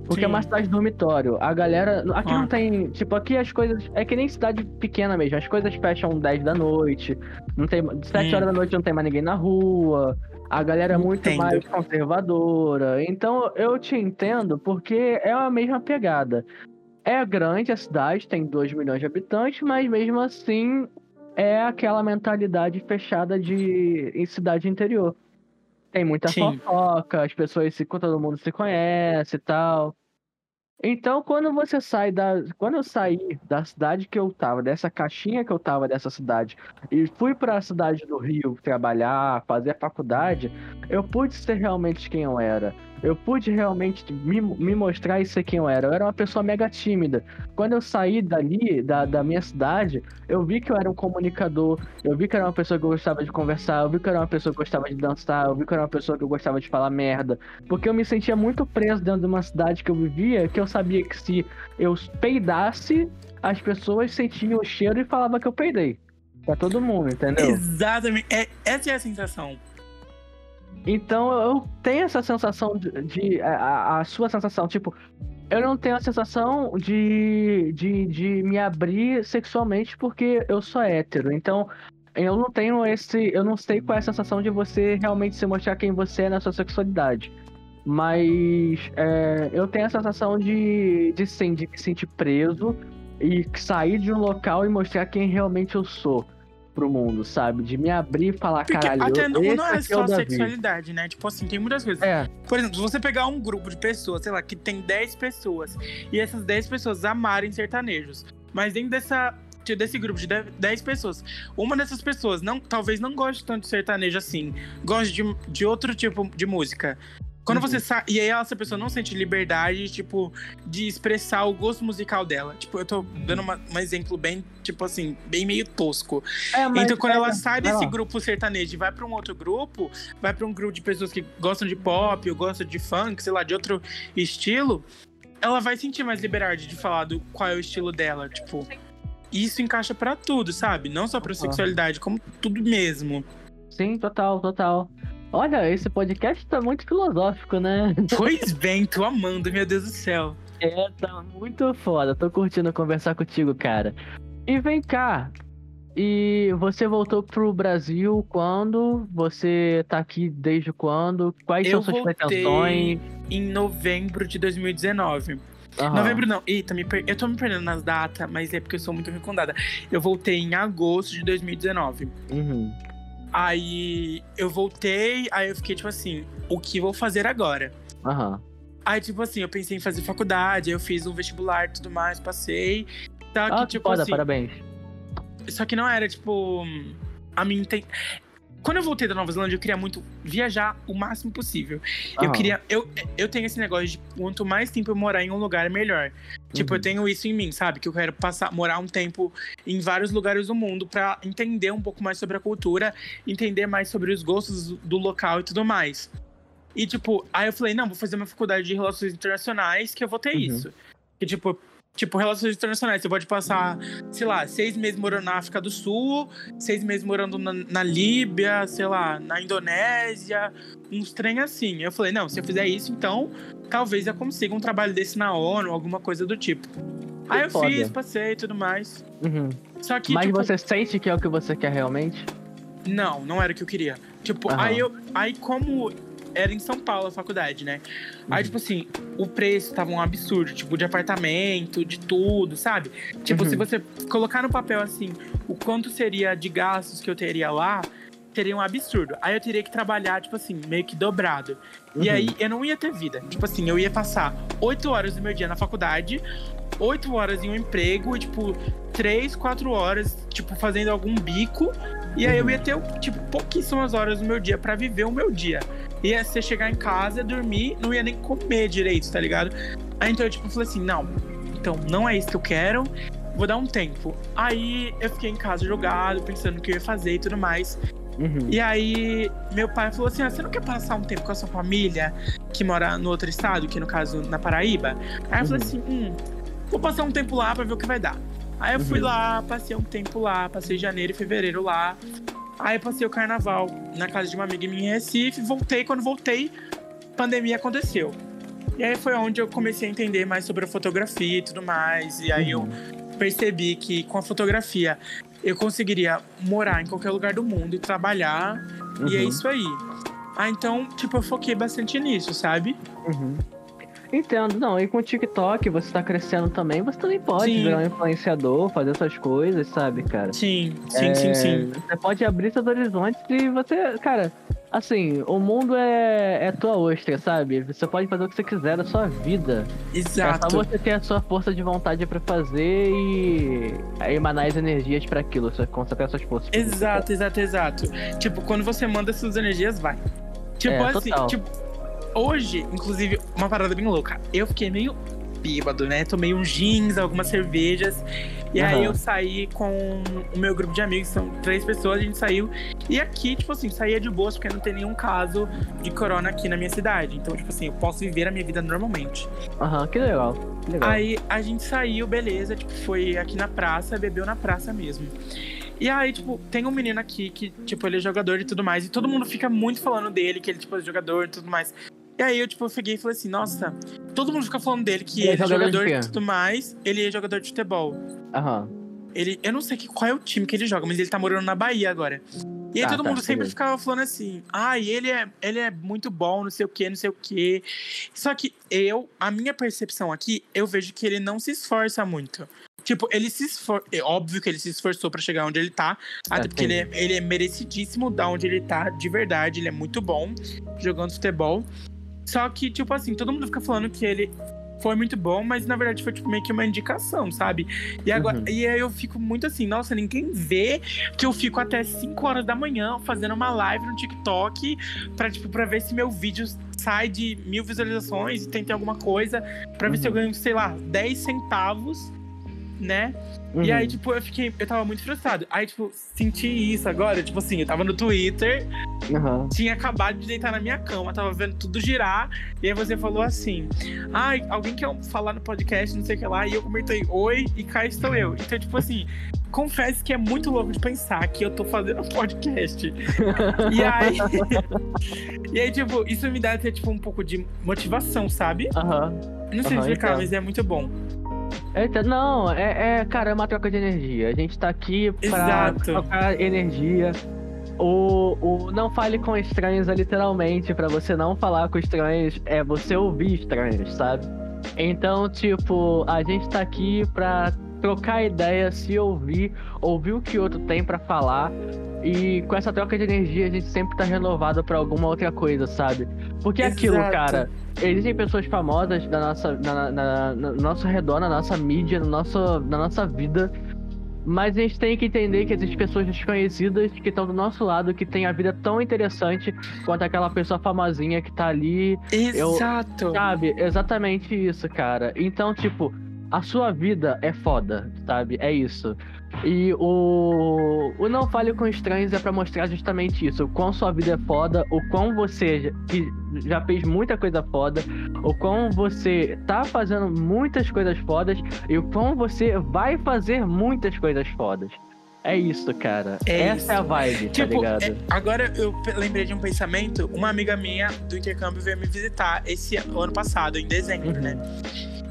Porque é uma Sim. cidade dormitório. A galera. Aqui Ah. não tem. Tipo, aqui as coisas. É que nem cidade pequena mesmo. As coisas fecham 10 da noite. Não tem. 7 Hum. horas da noite não tem mais ninguém na rua. A galera é muito Entendo. mais conservadora. Então eu te entendo porque é a mesma pegada. É grande a cidade, tem 2 milhões de habitantes, mas mesmo assim é aquela mentalidade fechada de em cidade interior. Tem muita Sim. fofoca, as pessoas se todo mundo se conhece e tal. Então, quando você sai da. Quando eu saí da cidade que eu tava, dessa caixinha que eu tava dessa cidade, e fui pra cidade do Rio trabalhar, fazer a faculdade, eu pude ser realmente quem eu era. Eu pude realmente me, me mostrar e ser quem eu era. Eu era uma pessoa mega tímida. Quando eu saí dali, da, da minha cidade, eu vi que eu era um comunicador, eu vi que eu era uma pessoa que eu gostava de conversar, eu vi que eu era uma pessoa que gostava de dançar, eu vi que eu era uma pessoa que eu gostava de falar merda. Porque eu me sentia muito preso dentro de uma cidade que eu vivia, que eu sabia que se eu peidasse, as pessoas sentiam o cheiro e falavam que eu peidei. Pra todo mundo, entendeu? Exatamente. É, essa é a sensação. Então eu tenho essa sensação de. de- a, a sua sensação, tipo, eu não tenho a sensação de, de, de me abrir sexualmente porque eu sou hétero. Então eu não tenho esse. Eu não sei qual é a sensação de você realmente se mostrar quem você é na sua sexualidade. Mas é, eu tenho a sensação de, de, sim, de me sentir preso e sair de um local e mostrar quem realmente eu sou pro mundo, sabe? De me abrir e falar, Porque caralho, até eu, não, não é é só Davi. sexualidade, né? Tipo assim, tem muitas coisas. É, Por exemplo, se você pegar um grupo de pessoas, sei lá, que tem 10 pessoas, e essas 10 pessoas amarem sertanejos, mas dentro dessa. desse grupo de 10 pessoas, uma dessas pessoas não, talvez não goste tanto de sertanejo assim, goste de, de outro tipo de música. Quando uhum. você sabe. E aí essa pessoa não sente liberdade, tipo, de expressar o gosto musical dela. Tipo, eu tô dando uma, um exemplo bem, tipo assim, bem meio tosco. É, então, quando é, ela sai desse grupo sertanejo e vai pra um outro grupo, vai pra um grupo de pessoas que gostam de pop, ou gostam de funk, sei lá, de outro estilo, ela vai sentir mais liberdade de falar do qual é o estilo dela. Tipo, isso encaixa para tudo, sabe? Não só pra uhum. sexualidade, como tudo mesmo. Sim, total, total. Olha, esse podcast tá muito filosófico, né? [LAUGHS] Pois bem, tô amando, meu Deus do céu. É, tá muito foda. Tô curtindo conversar contigo, cara. E vem cá. E você voltou pro Brasil quando? Você tá aqui desde quando? Quais Eu são suas pretensões? Em novembro de 2019. Uhum. Novembro não. Eita, me per... eu tô me perdendo nas datas, mas é porque eu sou muito recondada. Eu voltei em agosto de 2019. Uhum. Aí eu voltei, aí eu fiquei tipo assim, o que vou fazer agora? Aham. Aí, tipo assim, eu pensei em fazer faculdade, aí eu fiz um vestibular e tudo mais, passei. Só que, ah, tipo foda, assim. Parabéns. Só que não era, tipo. A minha inten... Quando eu voltei da Nova Zelândia, eu queria muito viajar o máximo possível. Eu queria. Eu, eu tenho esse negócio de quanto mais tempo eu morar em um lugar, melhor. Tipo, uhum. eu tenho isso em mim, sabe? Que eu quero passar, morar um tempo em vários lugares do mundo para entender um pouco mais sobre a cultura, entender mais sobre os gostos do local e tudo mais. E, tipo, aí eu falei, não, vou fazer uma faculdade de relações internacionais que eu vou ter uhum. isso. Que, tipo, Tipo, relações internacionais. Você pode passar, sei lá, seis meses morando na África do Sul, seis meses morando na, na Líbia, sei lá, na Indonésia, uns trem assim. Eu falei, não, se eu fizer isso, então talvez eu consiga um trabalho desse na ONU, alguma coisa do tipo. Aí eu Foda. fiz, passei e tudo mais. Uhum. Só que. Mas tipo, você sente que é o que você quer realmente? Não, não era o que eu queria. Tipo, uhum. aí eu. Aí como era em São Paulo a faculdade, né? Uhum. Aí, tipo assim, o preço tava um absurdo, tipo, de apartamento, de tudo, sabe? Tipo, uhum. se você colocar no papel assim, o quanto seria de gastos que eu teria lá, seria um absurdo. Aí eu teria que trabalhar, tipo assim, meio que dobrado. Uhum. E aí eu não ia ter vida. Tipo assim, eu ia passar oito horas do meu dia na faculdade, oito horas em um emprego e, tipo, três, quatro horas, tipo, fazendo algum bico. E aí eu uhum. ia ter, tipo, pouquíssimas horas do meu dia para viver o meu dia ia ser chegar em casa, dormir, não ia nem comer direito, tá ligado? Aí então eu tipo falei assim, não, então não é isso que eu quero, vou dar um tempo. Aí eu fiquei em casa jogado, pensando o que eu ia fazer e tudo mais. Uhum. E aí meu pai falou assim: ah, você não quer passar um tempo com a sua família que mora no outro estado, que no caso na Paraíba? Aí eu falei uhum. assim: hum, vou passar um tempo lá pra ver o que vai dar. Aí eu fui uhum. lá, passei um tempo lá, passei janeiro e fevereiro lá. Aí passei o carnaval na casa de uma amiga minha em Recife, voltei. Quando voltei, pandemia aconteceu. E aí foi onde eu comecei a entender mais sobre a fotografia e tudo mais. E aí uhum. eu percebi que com a fotografia eu conseguiria morar em qualquer lugar do mundo e trabalhar. Uhum. E é uhum. isso aí. Ah, então, tipo, eu foquei bastante nisso, sabe? Uhum. Entendo, não. E com o TikTok você tá crescendo também, você também pode sim. virar um influenciador, fazer essas coisas, sabe, cara? Sim, sim, é, sim, sim. Você pode abrir seus horizontes e você, cara, assim, o mundo é, é tua ostra, sabe? Você pode fazer o que você quiser da sua vida. Exato. É só você ter a sua força de vontade para fazer e emanar as energias para aquilo, você concentrar suas forças. Exato, exato, exato. Tipo, quando você manda suas energias, vai. Tipo é, assim, total. tipo Hoje, inclusive, uma parada bem louca. Eu fiquei meio bêbado, né? Tomei uns jeans, algumas cervejas. E uhum. aí eu saí com o meu grupo de amigos, são três pessoas, a gente saiu. E aqui, tipo assim, saía de boas, porque não tem nenhum caso de corona aqui na minha cidade. Então, tipo assim, eu posso viver a minha vida normalmente. Aham, uhum, que legal. Que legal. Aí a gente saiu, beleza, tipo, foi aqui na praça, bebeu na praça mesmo. E aí, tipo, tem um menino aqui que, tipo, ele é jogador e tudo mais. E todo mundo fica muito falando dele, que ele, tipo, é jogador e tudo mais. E aí eu, tipo, eu peguei e falei assim, nossa, todo mundo fica falando dele que ele, ele é jogador e tudo mais. Ele é jogador de futebol. Aham. Ele, eu não sei que, qual é o time que ele joga, mas ele tá morando na Bahia agora. E aí ah, todo tá, mundo sempre ficava falando assim, ah, ele é, ele é muito bom, não sei o que, não sei o que. Só que eu, a minha percepção aqui, eu vejo que ele não se esforça muito. Tipo, ele se esforçou. É óbvio que ele se esforçou para chegar onde ele tá. Até porque ele é, ele é merecidíssimo da onde ele tá, de verdade. Ele é muito bom jogando futebol. Só que, tipo assim, todo mundo fica falando que ele foi muito bom, mas na verdade foi tipo, meio que uma indicação, sabe? E, agora, Uhum. e aí eu fico muito assim, nossa, ninguém vê que eu fico até 5 horas da manhã fazendo uma live no TikTok pra, tipo, pra ver se meu vídeo sai de mil visualizações e tem alguma coisa, pra ver se eu Uhum. ganho, sei lá, 10 centavos, né? E Uhum. aí, tipo, eu fiquei, eu tava muito frustrado. Aí, tipo, senti isso agora, tipo assim, eu tava no Twitter, Aham. tinha acabado de deitar na minha cama, tava vendo tudo girar, e aí você falou assim: ai, alguém quer falar no podcast, não sei o que lá, e eu comentei oi, e cá estou eu. Então, tipo assim, confesso que é muito louco de pensar que eu tô fazendo um podcast. [LAUGHS] E aí. [LAUGHS] e aí, tipo, isso me dá até, tipo, um pouco de motivação, sabe? Aham. Não sei Aham, explicar, então. mas é muito bom. Eita, não, é, é, cara, é uma troca de energia. A gente tá aqui pra Exato. trocar energia. O, o não fale com estranhos é literalmente pra você não falar com estranhos, é você ouvir estranhos, sabe? Então, tipo, a gente tá aqui pra trocar ideia, se ouvir, ouvir o que o outro tem pra falar. E com essa troca de energia a gente sempre tá renovado pra alguma outra coisa, sabe? Porque é aquilo, cara, existem pessoas famosas na nossa, na, na- na- no nosso redor, na nossa mídia, no nosso, na nossa vida. Mas a gente tem que entender que existem pessoas desconhecidas que estão do nosso lado, que têm a vida tão interessante quanto aquela pessoa famosinha que tá ali Exato. Sabe? Exatamente isso, cara. Então, tipo, a sua vida é foda, sabe? É isso. E o, o Não Fale com Estranhos é pra mostrar justamente isso. O quão sua vida é foda, o quão você já- que já fez muita coisa foda, o quão você tá fazendo muitas coisas fodas e o quão você vai fazer muitas coisas fodas. É isso, cara. É Essa isso. é a vibe, tá Tipo, ligado? é- agora eu lembrei de um pensamento. Uma amiga minha do intercâmbio veio me visitar esse ano ano passado, em dezembro, Uhum. né?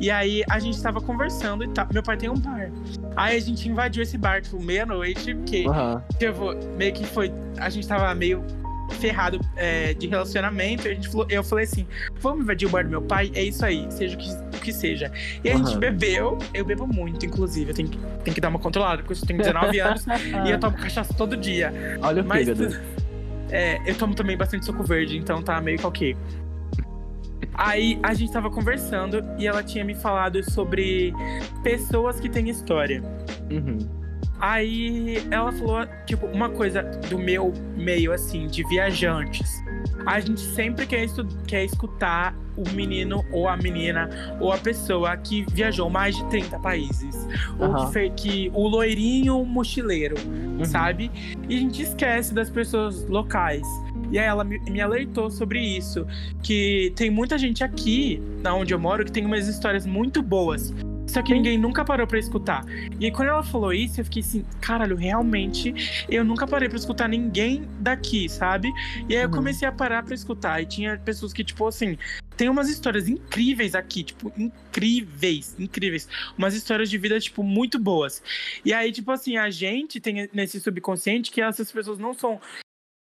E aí a gente tava conversando e tal. Meu pai tem um bar. Aí a gente invadiu esse bar, tipo, meia-noite, porque, Aham. tipo, meio que foi. A gente tava meio ferrado é, de relacionamento. E a gente falou, eu falei assim: vamos invadir o bar do meu pai? É isso aí, seja o que, o que seja. E a gente bebeu, eu bebo muito, inclusive. Eu tenho que, tenho que dar uma controlada, porque eu tenho 19 anos [LAUGHS] e eu tomo cachaça todo dia. Olha o Mas fígado. é, eu tomo também bastante suco verde, então tá meio que ok. Aí a gente tava conversando e ela tinha me falado sobre pessoas que têm história. Uhum. Aí ela falou, tipo, uma coisa do meu meio, assim, de viajantes. A gente sempre quer, quer escutar o menino ou a menina ou a pessoa que viajou mais de 30 países. Ou Aham. que, fe- que o loirinho mochileiro Uhum. sabe? E a gente esquece das pessoas locais. E aí ela me, me alertou sobre isso. Que tem muita gente aqui, na onde eu moro, que tem umas histórias muito boas. Só que ninguém nunca parou pra escutar. E aí, quando ela falou isso, eu fiquei assim, caralho, realmente, eu nunca parei pra escutar ninguém daqui, sabe? E aí eu Uhum. comecei a parar pra escutar. E tinha pessoas que, tipo assim, tem umas histórias incríveis aqui, tipo, incríveis, incríveis. Umas histórias de vida, tipo, muito boas. E aí, tipo assim, a gente tem nesse subconsciente que essas pessoas não são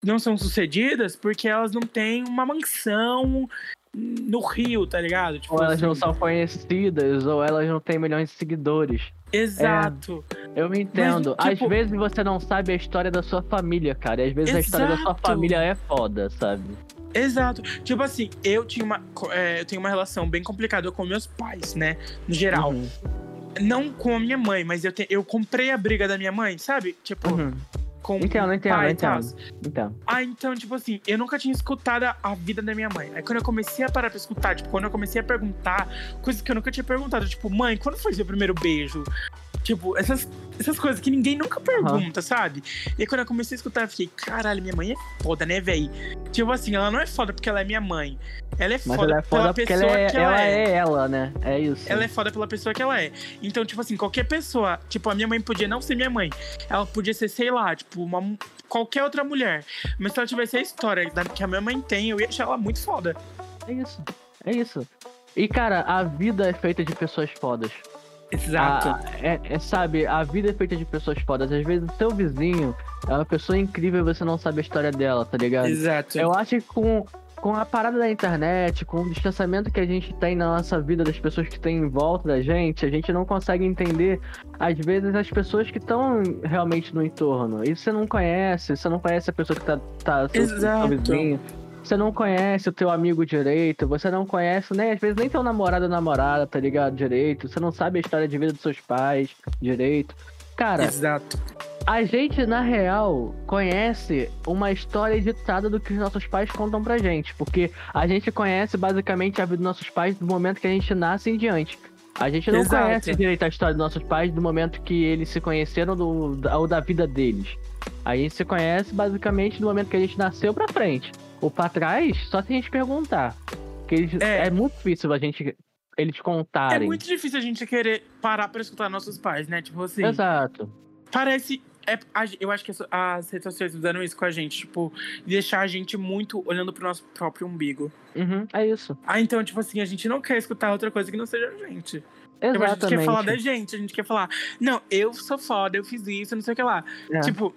não são sucedidas porque elas não têm uma mansão no Rio, tá ligado? Tipo, Ou elas não assim, são conhecidas, ou elas não têm milhões de seguidores. Exato. Eu me entendo. Mas, tipo- Às vezes você não sabe a história da sua família, cara. E às vezes a história da sua Exato. família é foda, sabe? Exato. Tipo assim, eu tinha uma é, eu tenho uma relação bem complicada com meus pais, né? No geral. Uhum. Não com a minha mãe, mas eu, te- eu comprei a briga da minha mãe, sabe? Tipo, Uhum. Com Entendo, entendo, pai e entendo. Então. Ah, então, tipo assim, eu nunca tinha escutado a- a vida da minha mãe. Aí quando eu comecei a parar pra escutar, tipo, quando eu comecei a perguntar, coisas que eu nunca tinha perguntado, tipo, mãe, quando foi seu primeiro beijo? Tipo, essas, essas coisas que ninguém nunca pergunta, sabe? E aí quando eu comecei a escutar, eu fiquei, caralho, minha mãe é foda, né, véi? Tipo assim, ela não é foda porque ela é minha mãe. Ela é foda, ela é foda pela pessoa ela, é, que ela, ela é. é ela, né? É isso. Ela é foda pela pessoa que ela é. Então, tipo assim, qualquer pessoa, tipo, a minha mãe podia não ser minha mãe. Ela podia ser, sei lá, tipo, uma, qualquer outra mulher. Mas se ela tivesse a história que a minha mãe tem, eu ia achar ela muito foda. É isso. É isso. E, cara, a vida é feita de pessoas fodas. Exato. A- é, é, sabe, a vida é feita de pessoas fodas. Às vezes o seu vizinho é uma pessoa incrível e você não sabe a história dela, tá ligado? Exato. Eu acho que com, com a parada da internet, com o distanciamento que a gente tem na nossa vida das pessoas que estão em volta da gente, a gente não consegue entender, às vezes, as pessoas que estão realmente no entorno. E você não conhece, você não conhece a pessoa que tá, tá seu, seu Exato. vizinho. Você não conhece o teu amigo direito, você não conhece, nem às vezes nem teu namorado ou namorada, tá ligado? Direito, você não sabe a história de vida dos seus pais direito. Cara, Exato. a gente, na real, conhece uma história editada do que os nossos pais contam pra gente. Porque a gente conhece basicamente a vida dos nossos pais do momento que a gente nasce em diante. A gente não Exato. conhece direito a história dos nossos pais do momento que eles se conheceram do, ou da vida deles. A gente se conhece basicamente do momento que a gente nasceu pra frente. Ou pra trás, só se a gente perguntar. Porque eles, É. é. muito difícil a gente eles É contarem. muito difícil a gente querer parar pra escutar nossos pais, né? Tipo assim. Exato. Parece. É, eu acho que as- redes sociais fizeram isso com a gente, tipo, deixar a gente muito olhando pro nosso próprio umbigo. Uhum, é isso. Ah, então, tipo assim, a gente não quer escutar outra coisa que não seja a gente. Que a gente Exatamente. quer falar da gente, a gente quer falar, não, eu sou foda, eu fiz isso, não sei o que lá. É. Tipo,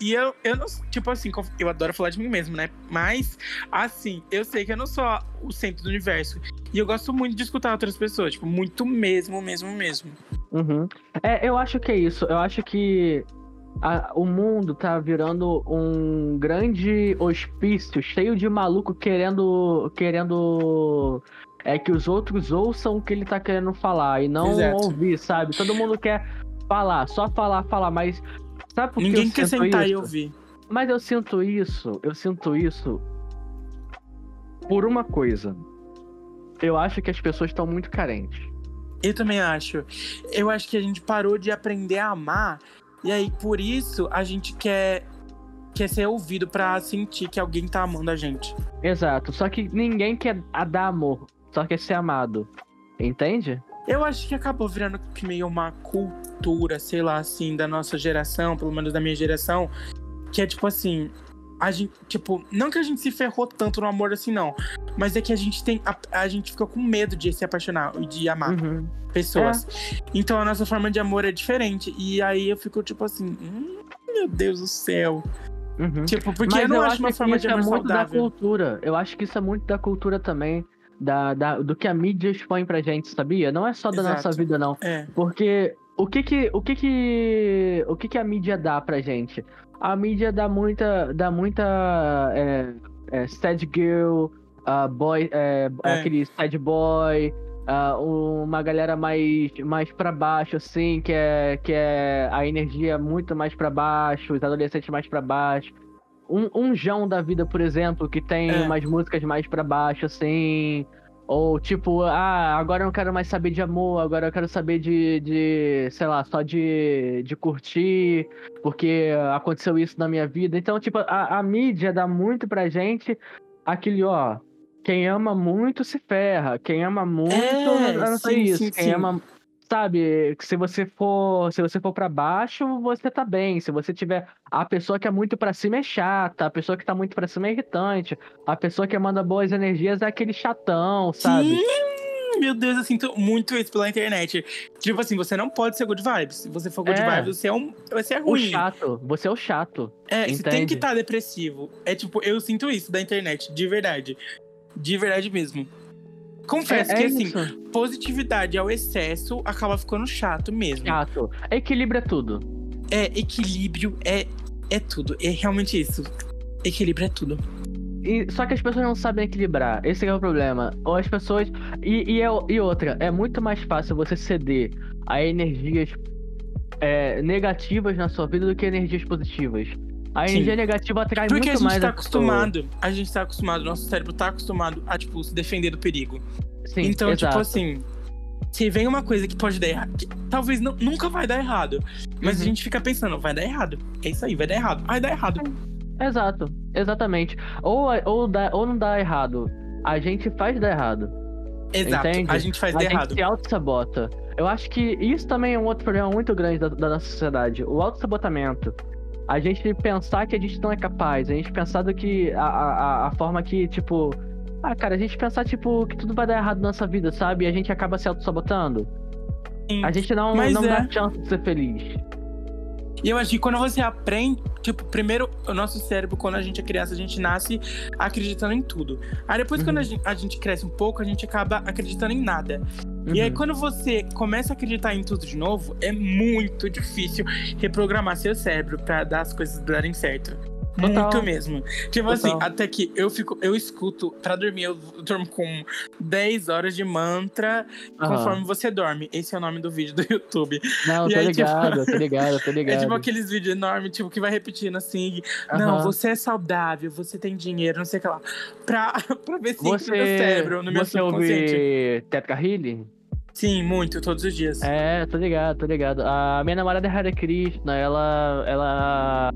e eu, eu não. Tipo assim, eu adoro falar de mim mesmo, né? Mas, assim, eu sei que eu não sou o centro do universo. E eu gosto muito de escutar outras pessoas, tipo, muito mesmo, mesmo, mesmo. Uhum. É, eu acho que é isso. Eu acho que a- o mundo tá virando um grande hospício cheio de maluco querendo. querendo. É que os outros ouçam o que ele tá querendo falar e não Exato. ouvir, sabe? Todo mundo quer falar, só falar, falar, mas. Sabe por que Ninguém eu quer sentar isso? e ouvir. Mas eu sinto isso, eu sinto isso por uma coisa. Eu acho que as pessoas estão muito carentes. Eu também acho. Eu acho que a gente parou de aprender a amar. E aí, por isso, a gente quer, quer ser ouvido pra sentir que alguém tá amando a gente. Exato, só que ninguém quer dar amor, só quer ser amado. Entende? Eu acho que acabou virando meio uma cultura, sei lá, assim, da nossa geração, pelo menos da minha geração, que é tipo assim, a gente, tipo, não que a gente se ferrou tanto no amor assim, não, mas é que a gente tem, a, a gente ficou com medo de se apaixonar e de amar Uhum. pessoas. Então a nossa forma de amor é diferente. E aí eu fico tipo assim, hum, meu Deus do céu. Uhum. Tipo, porque Mas eu não eu acho uma que forma de é amor muito da saudável. cultura. Eu acho que isso é muito da cultura também, da, da- do que a mídia expõe pra gente, sabia? Não é só da nossa Exato. vida, não. É. Porque o que que, o que que, o que que a mídia dá pra gente? A mídia dá muita, dá muita é, é, sad girl, ah, boy, é, É. aquele sad boy, ah, uma galera mais, mais para baixo assim, que é, que é a energia muito mais pra baixo, os adolescentes mais pra baixo. Um, um João da vida, por exemplo, que tem É. umas músicas mais pra baixo assim. Ou tipo, ah, agora eu não quero mais saber de amor, agora eu quero saber de, de sei lá, só de, de curtir, porque aconteceu isso na minha vida. Então, tipo, a, a mídia dá muito pra gente aquele, ó, quem ama muito se ferra, quem ama muito, É, não sei sim, isso, sim, quem sim. ama, sabe, que se você for, se você for para baixo, você tá bem, se você tiver a pessoa que é muito pra cima é chata, a pessoa que tá muito pra cima é irritante, a pessoa que manda boas energias é aquele chatão, sabe? Sim, meu Deus, eu sinto muito isso pela internet. Tipo assim, você não pode ser good vibes. Se você for good É. vibes, você é, um, você é O ruim. chato, você é o chato. É, você tem que entende? estar depressivo. É tipo, eu sinto isso da internet, de verdade. De verdade mesmo. Confesso é, que é assim, isso. positividade ao excesso acaba ficando chato mesmo. Chato. Equilíbrio é tudo. É, equilíbrio é, é tudo. É realmente isso. Equilíbrio é tudo. E- só que as pessoas não sabem equilibrar. Esse é o problema. Ou as pessoas. E, e, é- e outra, é muito mais fácil você ceder a energias é, negativas na sua vida do que energias positivas. A Sim. energia negativa atrai Porque a muito gente mais tá a pessoa. acostumado. A gente tá acostumado, nosso cérebro tá acostumado a, tipo, se defender do perigo. Sim, então, exato. tipo assim, se vem uma coisa que pode dar errado, talvez não, nunca vai dar errado, mas Uhum. a gente fica pensando, vai dar errado. É isso aí, vai dar errado. Vai dar errado. Exato, exatamente. Ou, ou, dá, ou não dá errado. A gente faz dar errado. Exato. Entende? A gente faz a dar gente errado. se auto-sabota. Eu acho que isso também é um outro problema muito grande da, da nossa sociedade. O auto-sabotamento. A gente pensar que a gente não é capaz. A gente pensar do que. A, a, a forma que, tipo. Ah, cara, a gente pensar, tipo, que tudo vai dar errado na nossa vida, sabe? E a gente acaba se auto-sabotando. A gente não, Mas não é. dá chance de ser feliz. E eu acho que quando você aprende, tipo, primeiro, o nosso cérebro, quando a gente é criança, a gente nasce acreditando em tudo. Aí depois, quando a Uhum. gente, a gente cresce um pouco, a gente acaba acreditando em nada. E aí, Uhum. quando você começa a acreditar em tudo de novo, é muito difícil reprogramar seu cérebro pra dar as coisas darem certo. Total. Muito mesmo. Tipo assim, Total. até que eu fico, eu escuto, pra dormir, eu durmo com 10 horas de mantra Aham. conforme você dorme. Esse é o nome do vídeo do YouTube. Não, E tô aí, tipo, ligado, tô [LAUGHS] ligado, tô ligado. É tipo aqueles vídeos enormes, tipo, que vai repetindo assim. Aham. Não, você é saudável, você tem dinheiro, não sei o que lá. Pra, [LAUGHS] pra ver se entra no Você, cérebro, no meu você subconsciente. ouve Tetra Healing? Sim, muito, todos os dias. É, tô ligado, tô ligado. A minha namorada é Hare Krishna, ela. ela.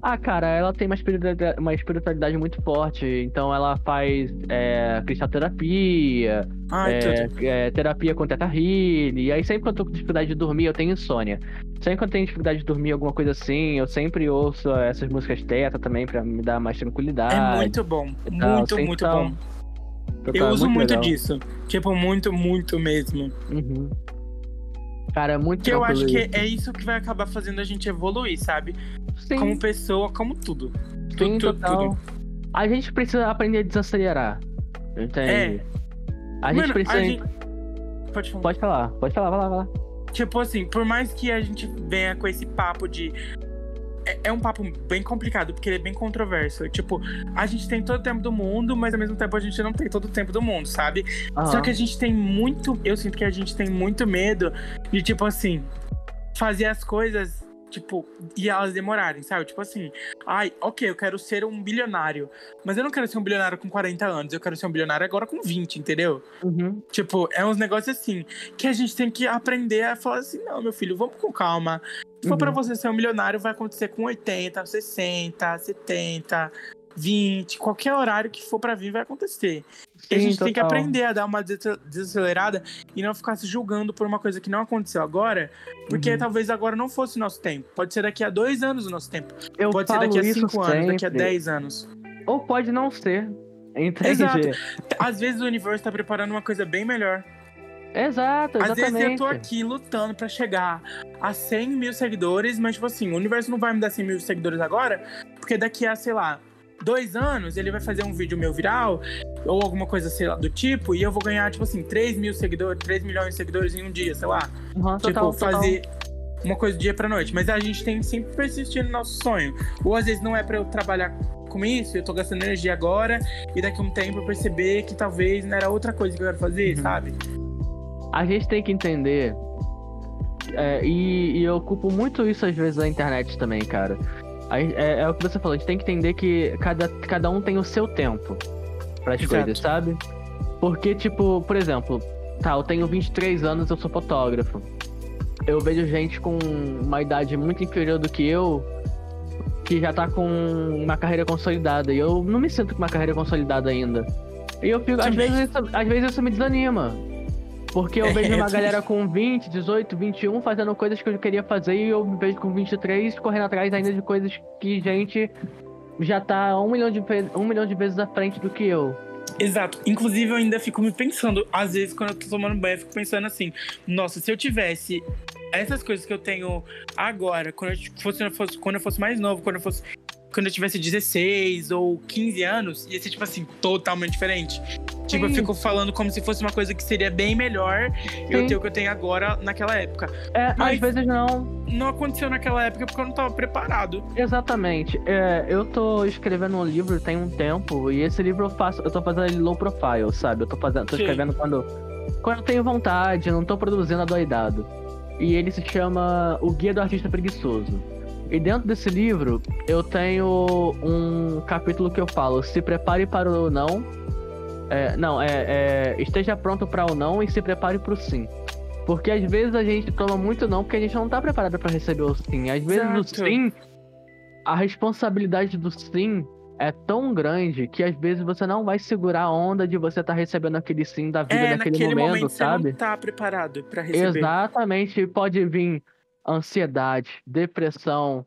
Ah, cara, ela tem uma espiritualidade, uma espiritualidade muito forte, então ela faz é, cristaloterapia, Ai, é, é, terapia com Teta Healing, e aí sempre que eu tô com dificuldade de dormir, eu tenho insônia. Sempre que eu tenho dificuldade de dormir, alguma coisa assim, eu sempre ouço essas músicas teta também pra me dar mais tranquilidade. É muito bom. e tal, Muito, muito tal. bom. Total, Eu é uso muito disso. Tipo, muito, muito mesmo. Uhum. Cara, é muito Que eu acho que é isso que vai acabar fazendo a gente evoluir, sabe? Sim. Como pessoa, como tudo. Sim, tudo, total. A gente precisa aprender a desacelerar. Entende? É. A gente Mano, precisa. a gente... Pode falar. Pode falar, pode falar, vai lá, vai lá. Tipo assim, por mais que a gente venha com esse papo de. É, é um papo bem complicado, porque ele é bem controverso. Tipo, a gente tem todo o tempo do mundo, mas ao mesmo tempo a gente não tem todo o tempo do mundo, sabe? Só Aham. que a gente tem muito. Eu sinto que a gente tem muito medo de, tipo assim, fazer as coisas, tipo, e elas demorarem, sabe? Tipo assim, ai, ok, eu quero ser um bilionário. Mas eu não quero ser um bilionário com 40 anos, eu quero ser um bilionário agora com 20, entendeu? Uhum. Tipo, é uns negócios assim, que a gente tem que aprender a falar assim, não, meu filho, vamos com calma. Se for Uhum. pra você ser um milionário, vai acontecer com 80, 60, 70, 20, qualquer horário que for pra vir vai acontecer. E a Sim, gente tem que total. aprender a dar uma des- desacelerada e não ficar se julgando por uma coisa que não aconteceu agora, porque Uhum. talvez agora não fosse o nosso tempo. Pode ser daqui a dois anos o nosso tempo. Eu Pode ser daqui a cinco anos, daqui a dez anos. Ou pode não ser. Entende? Exato. Às vezes o universo tá preparando uma coisa bem melhor. Exato, Às vezes exatamente. eu tô aqui lutando pra chegar a 100 mil seguidores, mas, tipo assim, o universo não vai me dar 100 mil seguidores agora, porque daqui a, sei lá, dois anos ele vai fazer um vídeo meu viral, ou alguma coisa, sei lá, do tipo, e eu vou ganhar, tipo assim, 3 mil seguidores, 3 milhões de seguidores em um dia, sei lá. Uhum, tipo, total, total. fazer uma coisa do dia pra noite. Mas a gente tem que sempre persistir no nosso sonho. Ou às vezes não é pra eu trabalhar com isso, eu tô gastando energia agora, e daqui a um tempo eu perceber que talvez não era outra coisa que eu quero fazer, Uhum. sabe? A gente tem que entender. é, e, e eu ocupo muito isso às vezes na internet também, cara. É, é o que você falou, a gente tem que entender que cada, cada um tem o seu tempo para as coisas, sabe? Porque, tipo, por exemplo, tá, eu tenho 23 anos, eu sou fotógrafo. Eu vejo gente com uma idade muito inferior do que eu, que já tá com uma carreira consolidada. E eu não me sinto com uma carreira consolidada ainda. E eu fico, às vezes, isso, às vezes isso me desanima. Porque eu É, vejo uma eu galera com 20, 18, 21 fazendo coisas que eu queria fazer e eu me vejo com 23 correndo atrás ainda de coisas que gente já tá um milhão de, um milhão de vezes à frente do que eu. Exato. Inclusive, eu ainda fico me pensando, às vezes, quando eu tô tomando banho, eu fico pensando assim: nossa, se eu tivesse essas coisas que eu tenho agora, quando eu fosse- quando eu fosse mais novo, quando eu fosse. Quando eu tivesse 16 ou 15 anos, ia ser, tipo assim, totalmente diferente. Tipo, eu Sim. fico falando como se fosse uma coisa que seria bem melhor eu Sim. ter o que eu tenho agora naquela época. É, Mas- às vezes não. Não aconteceu naquela época porque eu não tava preparado. Exatamente. É, eu tô escrevendo um livro tem um tempo e esse livro eu faço, eu tô fazendo ele low profile, sabe? Eu tô fazendo, tô Sim. escrevendo quando quando eu tenho vontade, eu não tô produzindo adoidado. E ele se chama O Guia do Artista Preguiçoso. E dentro desse livro eu tenho um capítulo que eu falo: se prepare para o não. É, não, é, é, esteja pronto para o não e se prepare para o sim. Porque às vezes a gente toma muito não porque a gente não tá preparado para receber o sim. Às vezes o Exato. sim, a responsabilidade do sim é tão grande que às vezes você não vai segurar a onda de você estar recebendo aquele sim da vida É, naquele naquele momento, momento sabe? você não tá preparado pra receber. Exatamente, pode vir ansiedade, depressão,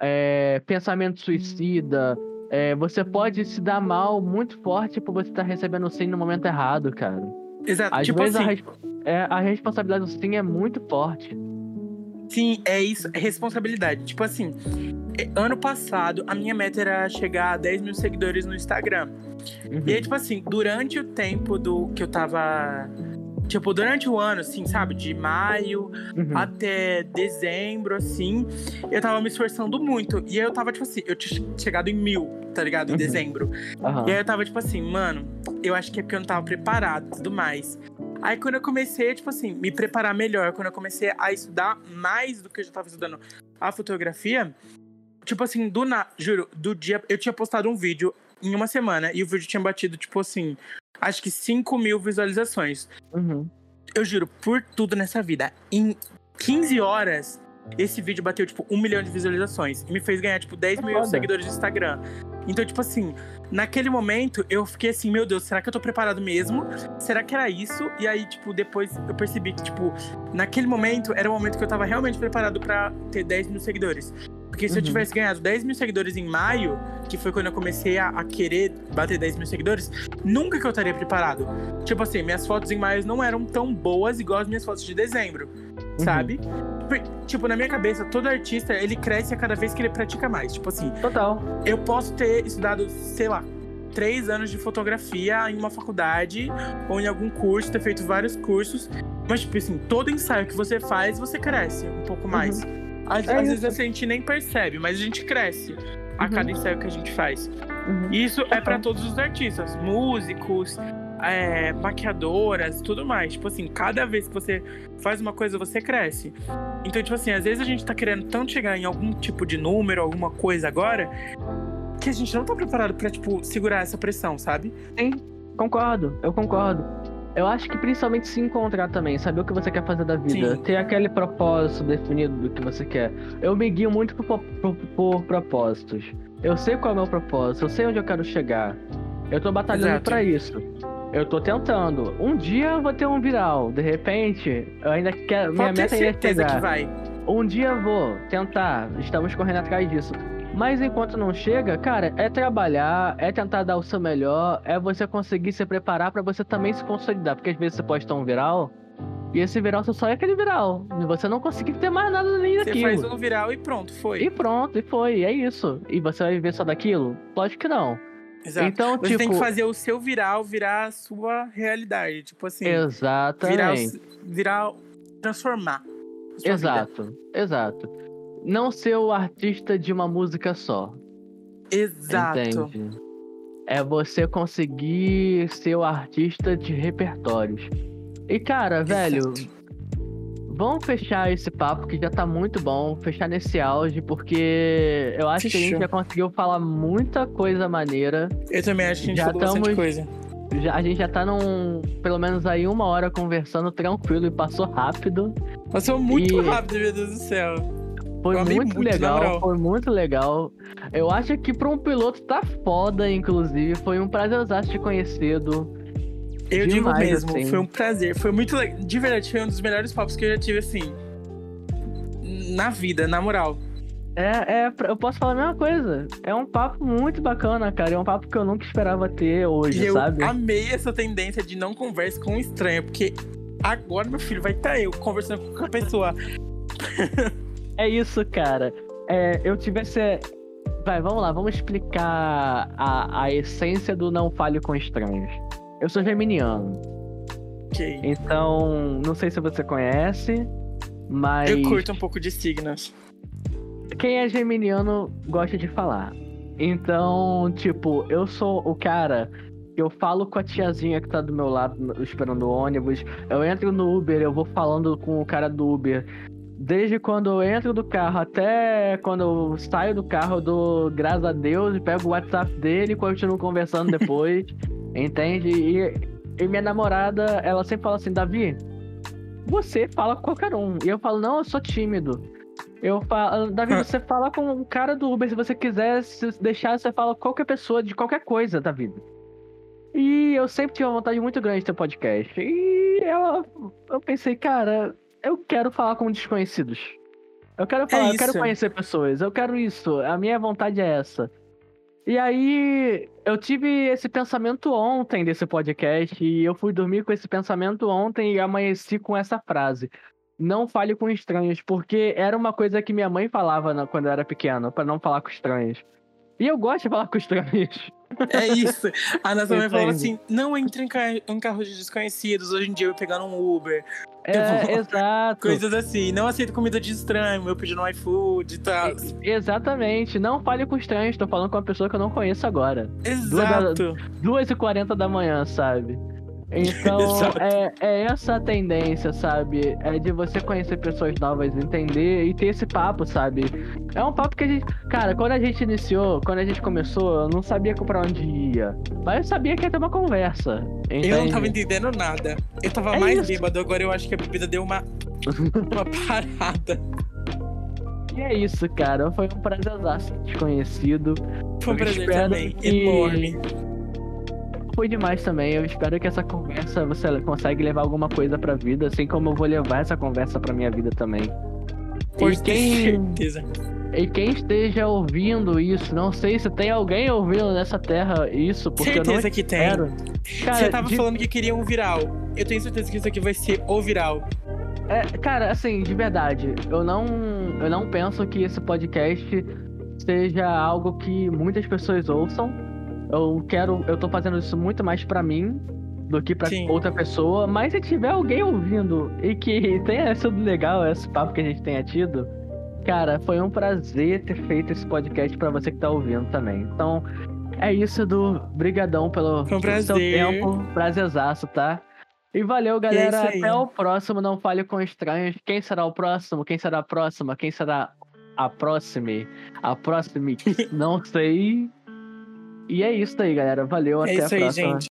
é, pensamento suicida. é, você pode se dar mal muito forte por você estar recebendo sim no momento errado, cara. Exato. Às tipo vezes assim, a, é, a responsabilidade do sim é muito forte. Sim, é isso, é responsabilidade. Tipo assim, é, ano passado a minha meta era chegar a 10 mil seguidores no Instagram. Uhum. E aí, tipo assim, durante o tempo do que eu tava Tipo, durante o ano, assim, sabe? De maio Uhum. até dezembro, assim, eu tava me esforçando muito. E aí eu tava, tipo assim, eu tinha chegado em mil, tá ligado? Em Uhum. dezembro. Aham. E aí eu tava, tipo assim, mano, eu acho que é porque eu não tava preparado e tudo mais. Aí quando eu comecei, tipo assim, me preparar melhor, quando eu comecei a estudar mais do que eu já tava estudando a fotografia, tipo assim, do na, juro, do dia, eu tinha postado um vídeo em uma semana e o vídeo tinha batido, tipo assim, acho que 5 mil visualizações. Uhum. Eu juro, por tudo nessa vida, em 15 horas, esse vídeo bateu, tipo, um milhão de visualizações. E me fez ganhar, tipo, 10 mil Foda. seguidores no Instagram. Então, tipo assim, naquele momento, eu fiquei assim, meu Deus, será que eu tô preparado mesmo? Será que era isso? E aí, tipo, depois eu percebi que, tipo, naquele momento, era o momento que eu tava realmente preparado pra ter 10 mil seguidores. Porque se eu Uhum. tivesse ganhado 10 mil seguidores em maio, que foi quando eu comecei a, a querer bater 10 mil seguidores, nunca que eu estaria preparado. Tipo assim, minhas fotos em maio não eram tão boas igual as minhas fotos de dezembro, Uhum. sabe? Tipo, na minha cabeça, todo artista, ele cresce a cada vez que ele pratica mais. Tipo assim, Total. eu posso ter estudado, sei lá, três anos de fotografia em uma faculdade ou em algum curso, ter feito vários cursos, mas, tipo assim, todo ensaio que você faz, você cresce um pouco mais. Às, É às vezes a gente nem percebe, mas a gente cresce a Uhum. cada ensaio que a gente faz. Uhum. Isso é pra Total. todos os artistas, músicos, é, maquiadoras, tudo mais. Tipo assim, cada vez que você faz uma coisa, você cresce. Então, tipo assim, às vezes a gente tá querendo tanto chegar em algum tipo de número, alguma coisa agora, que a gente não tá preparado pra, tipo, segurar essa pressão, sabe? Sim, concordo, eu concordo. Eu acho que principalmente se encontrar também, saber o que você quer fazer da vida, Sim. ter aquele propósito definido do que você quer. Eu me guio muito por, por- por propósitos. Eu sei qual é o meu propósito, eu sei onde eu quero chegar. Eu tô batalhando pra isso. Eu tô tentando. Um dia eu vou ter um viral. De repente, eu ainda quero. Minha Pode meta é certeza chegar. que vai. Um dia eu vou tentar, estamos correndo atrás disso. Mas enquanto não chega, cara, é trabalhar, é tentar dar o seu melhor, é você conseguir se preparar pra você também se consolidar. Porque às vezes você pode ter um viral e esse viral você só é aquele viral. E você não conseguir ter mais nada Você daquilo. faz um viral e pronto, foi. E pronto, e foi, é isso. E você vai viver só daquilo? Lógico que não. Exato. Então, Você tipo. tem que fazer o seu viral virar a sua realidade. Tipo assim, virar, Exatamente. o- virar. transformar. sua vida. Exato, exato. Não ser o artista de uma música só. Exato. Entende? É você conseguir ser o artista de repertórios. E cara, velho, Exato. vamos fechar esse papo que já tá muito bom, fechar nesse auge, porque eu acho que a gente Fechou. já conseguiu falar muita coisa maneira. Eu também acho que a gente Já falou bastante tamo- coisa. Já, a gente já tá num, pelo menos aí uma hora conversando tranquilo e passou rápido. Passou muito E- rápido, meu Deus do céu. Foi muito, muito, legal, foi muito legal. Eu acho que pra um piloto tá foda, inclusive. Foi um prazer te conhecido. Eu digo Demais, mesmo, assim. foi um prazer. Foi muito legal. De verdade, foi um dos melhores papos que eu já tive, assim. Na vida, na moral. É, é, eu posso falar a mesma coisa. É um papo muito bacana, cara. É um papo que eu nunca esperava ter hoje, E eu sabe? amei essa tendência de não converse com um estranho, porque agora, meu filho, vai estar eu conversando com a pessoa. [LAUGHS] É isso, cara. É, eu tive. Vai, vamos lá, vamos explicar a, a essência do não fale com estranhos. Eu sou geminiano, Ok. então não sei se você conhece, mas Eu curto um pouco de signos. quem é geminiano gosta de falar. Então, tipo, eu sou o cara. Eu falo com a tiazinha que tá do meu lado esperando o ônibus. Eu entro no Uber, eu vou falando com o cara do Uber. Desde quando eu entro do carro até quando eu saio do carro, eu dou graças a Deus e pego o WhatsApp dele e continuo conversando depois. [LAUGHS] entende? E, e minha namorada, ela sempre fala assim: Davi, você fala com qualquer um. E eu falo: Não, eu sou tímido. Eu falo, Davi, [LAUGHS] você fala com o cara do Uber, se você quiser se deixar, você fala com qualquer pessoa de qualquer coisa da vida. E eu sempre tive uma vontade muito grande de ter podcast. E eu, eu pensei, cara, eu quero falar com desconhecidos. Eu quero falar, eu quero conhecer pessoas, eu quero isso. A minha vontade é essa. E aí, eu tive esse pensamento ontem desse podcast, e eu fui dormir com esse pensamento ontem e amanheci com essa frase. Não fale com estranhos, porque era uma coisa que minha mãe falava na- quando eu era pequeno, pra não falar com estranhos. E eu gosto de falar com estranhos. É isso. A nossa mãe Entendi. assim: não entre em, ca- em carros de desconhecidos. Hoje em dia eu vou pegar um Uber. É, exato. Coisas assim. Não aceito comida de estranho. Eu pedi no iFood e tal. Exatamente. Não fale com estranhos. Tô falando com uma pessoa que eu não conheço agora. Exato. 2h40 da manhã, sabe? Então, é, é essa a tendência, sabe? É de você conhecer pessoas novas, entender e ter esse papo, sabe? É um papo que a gente. Cara, quando a gente iniciou, quando a gente começou, eu não sabia pra onde ia. Mas eu sabia que ia ter uma conversa. Eu não entende? tava entendendo nada. Eu tava É mais isso. bêbado. Agora eu acho que a bebida deu uma, [LAUGHS] uma parada. E é isso, cara. Foi um prazerzaço desconhecido. Foi um prazer também. que- Enorme. Foi demais também. Eu espero que essa conversa você consegue levar alguma coisa pra vida, assim como eu vou levar essa conversa pra minha vida também. Por e quem, certeza. e quem esteja ouvindo isso, não sei se tem alguém ouvindo nessa terra isso, porque eu não Certeza que tem. espero. Cara, Você tava de- falando que queria um viral. Eu tenho certeza que isso aqui vai ser o viral. é, cara, assim, de verdade, eu não, eu não penso que esse podcast seja algo que muitas pessoas ouçam. Eu quero, eu tô fazendo isso muito mais pra mim do que pra Sim. outra pessoa, mas se tiver alguém ouvindo e que [LAUGHS] tenha sido legal esse papo que a gente tenha tido, cara, foi um prazer ter feito esse podcast pra você que tá ouvindo também. Então, é isso, Edu. Brigadão pelo, Foi um seu tempo. Prazerzaço, tá? E valeu, galera. isso aí. Até o próximo. Não fale com estranhos. Quem será o próximo? Quem será a próxima? Quem será a próxima? A próxima? [LAUGHS] Não sei. E é isso aí, galera. Valeu. É até a aí, próxima. gente.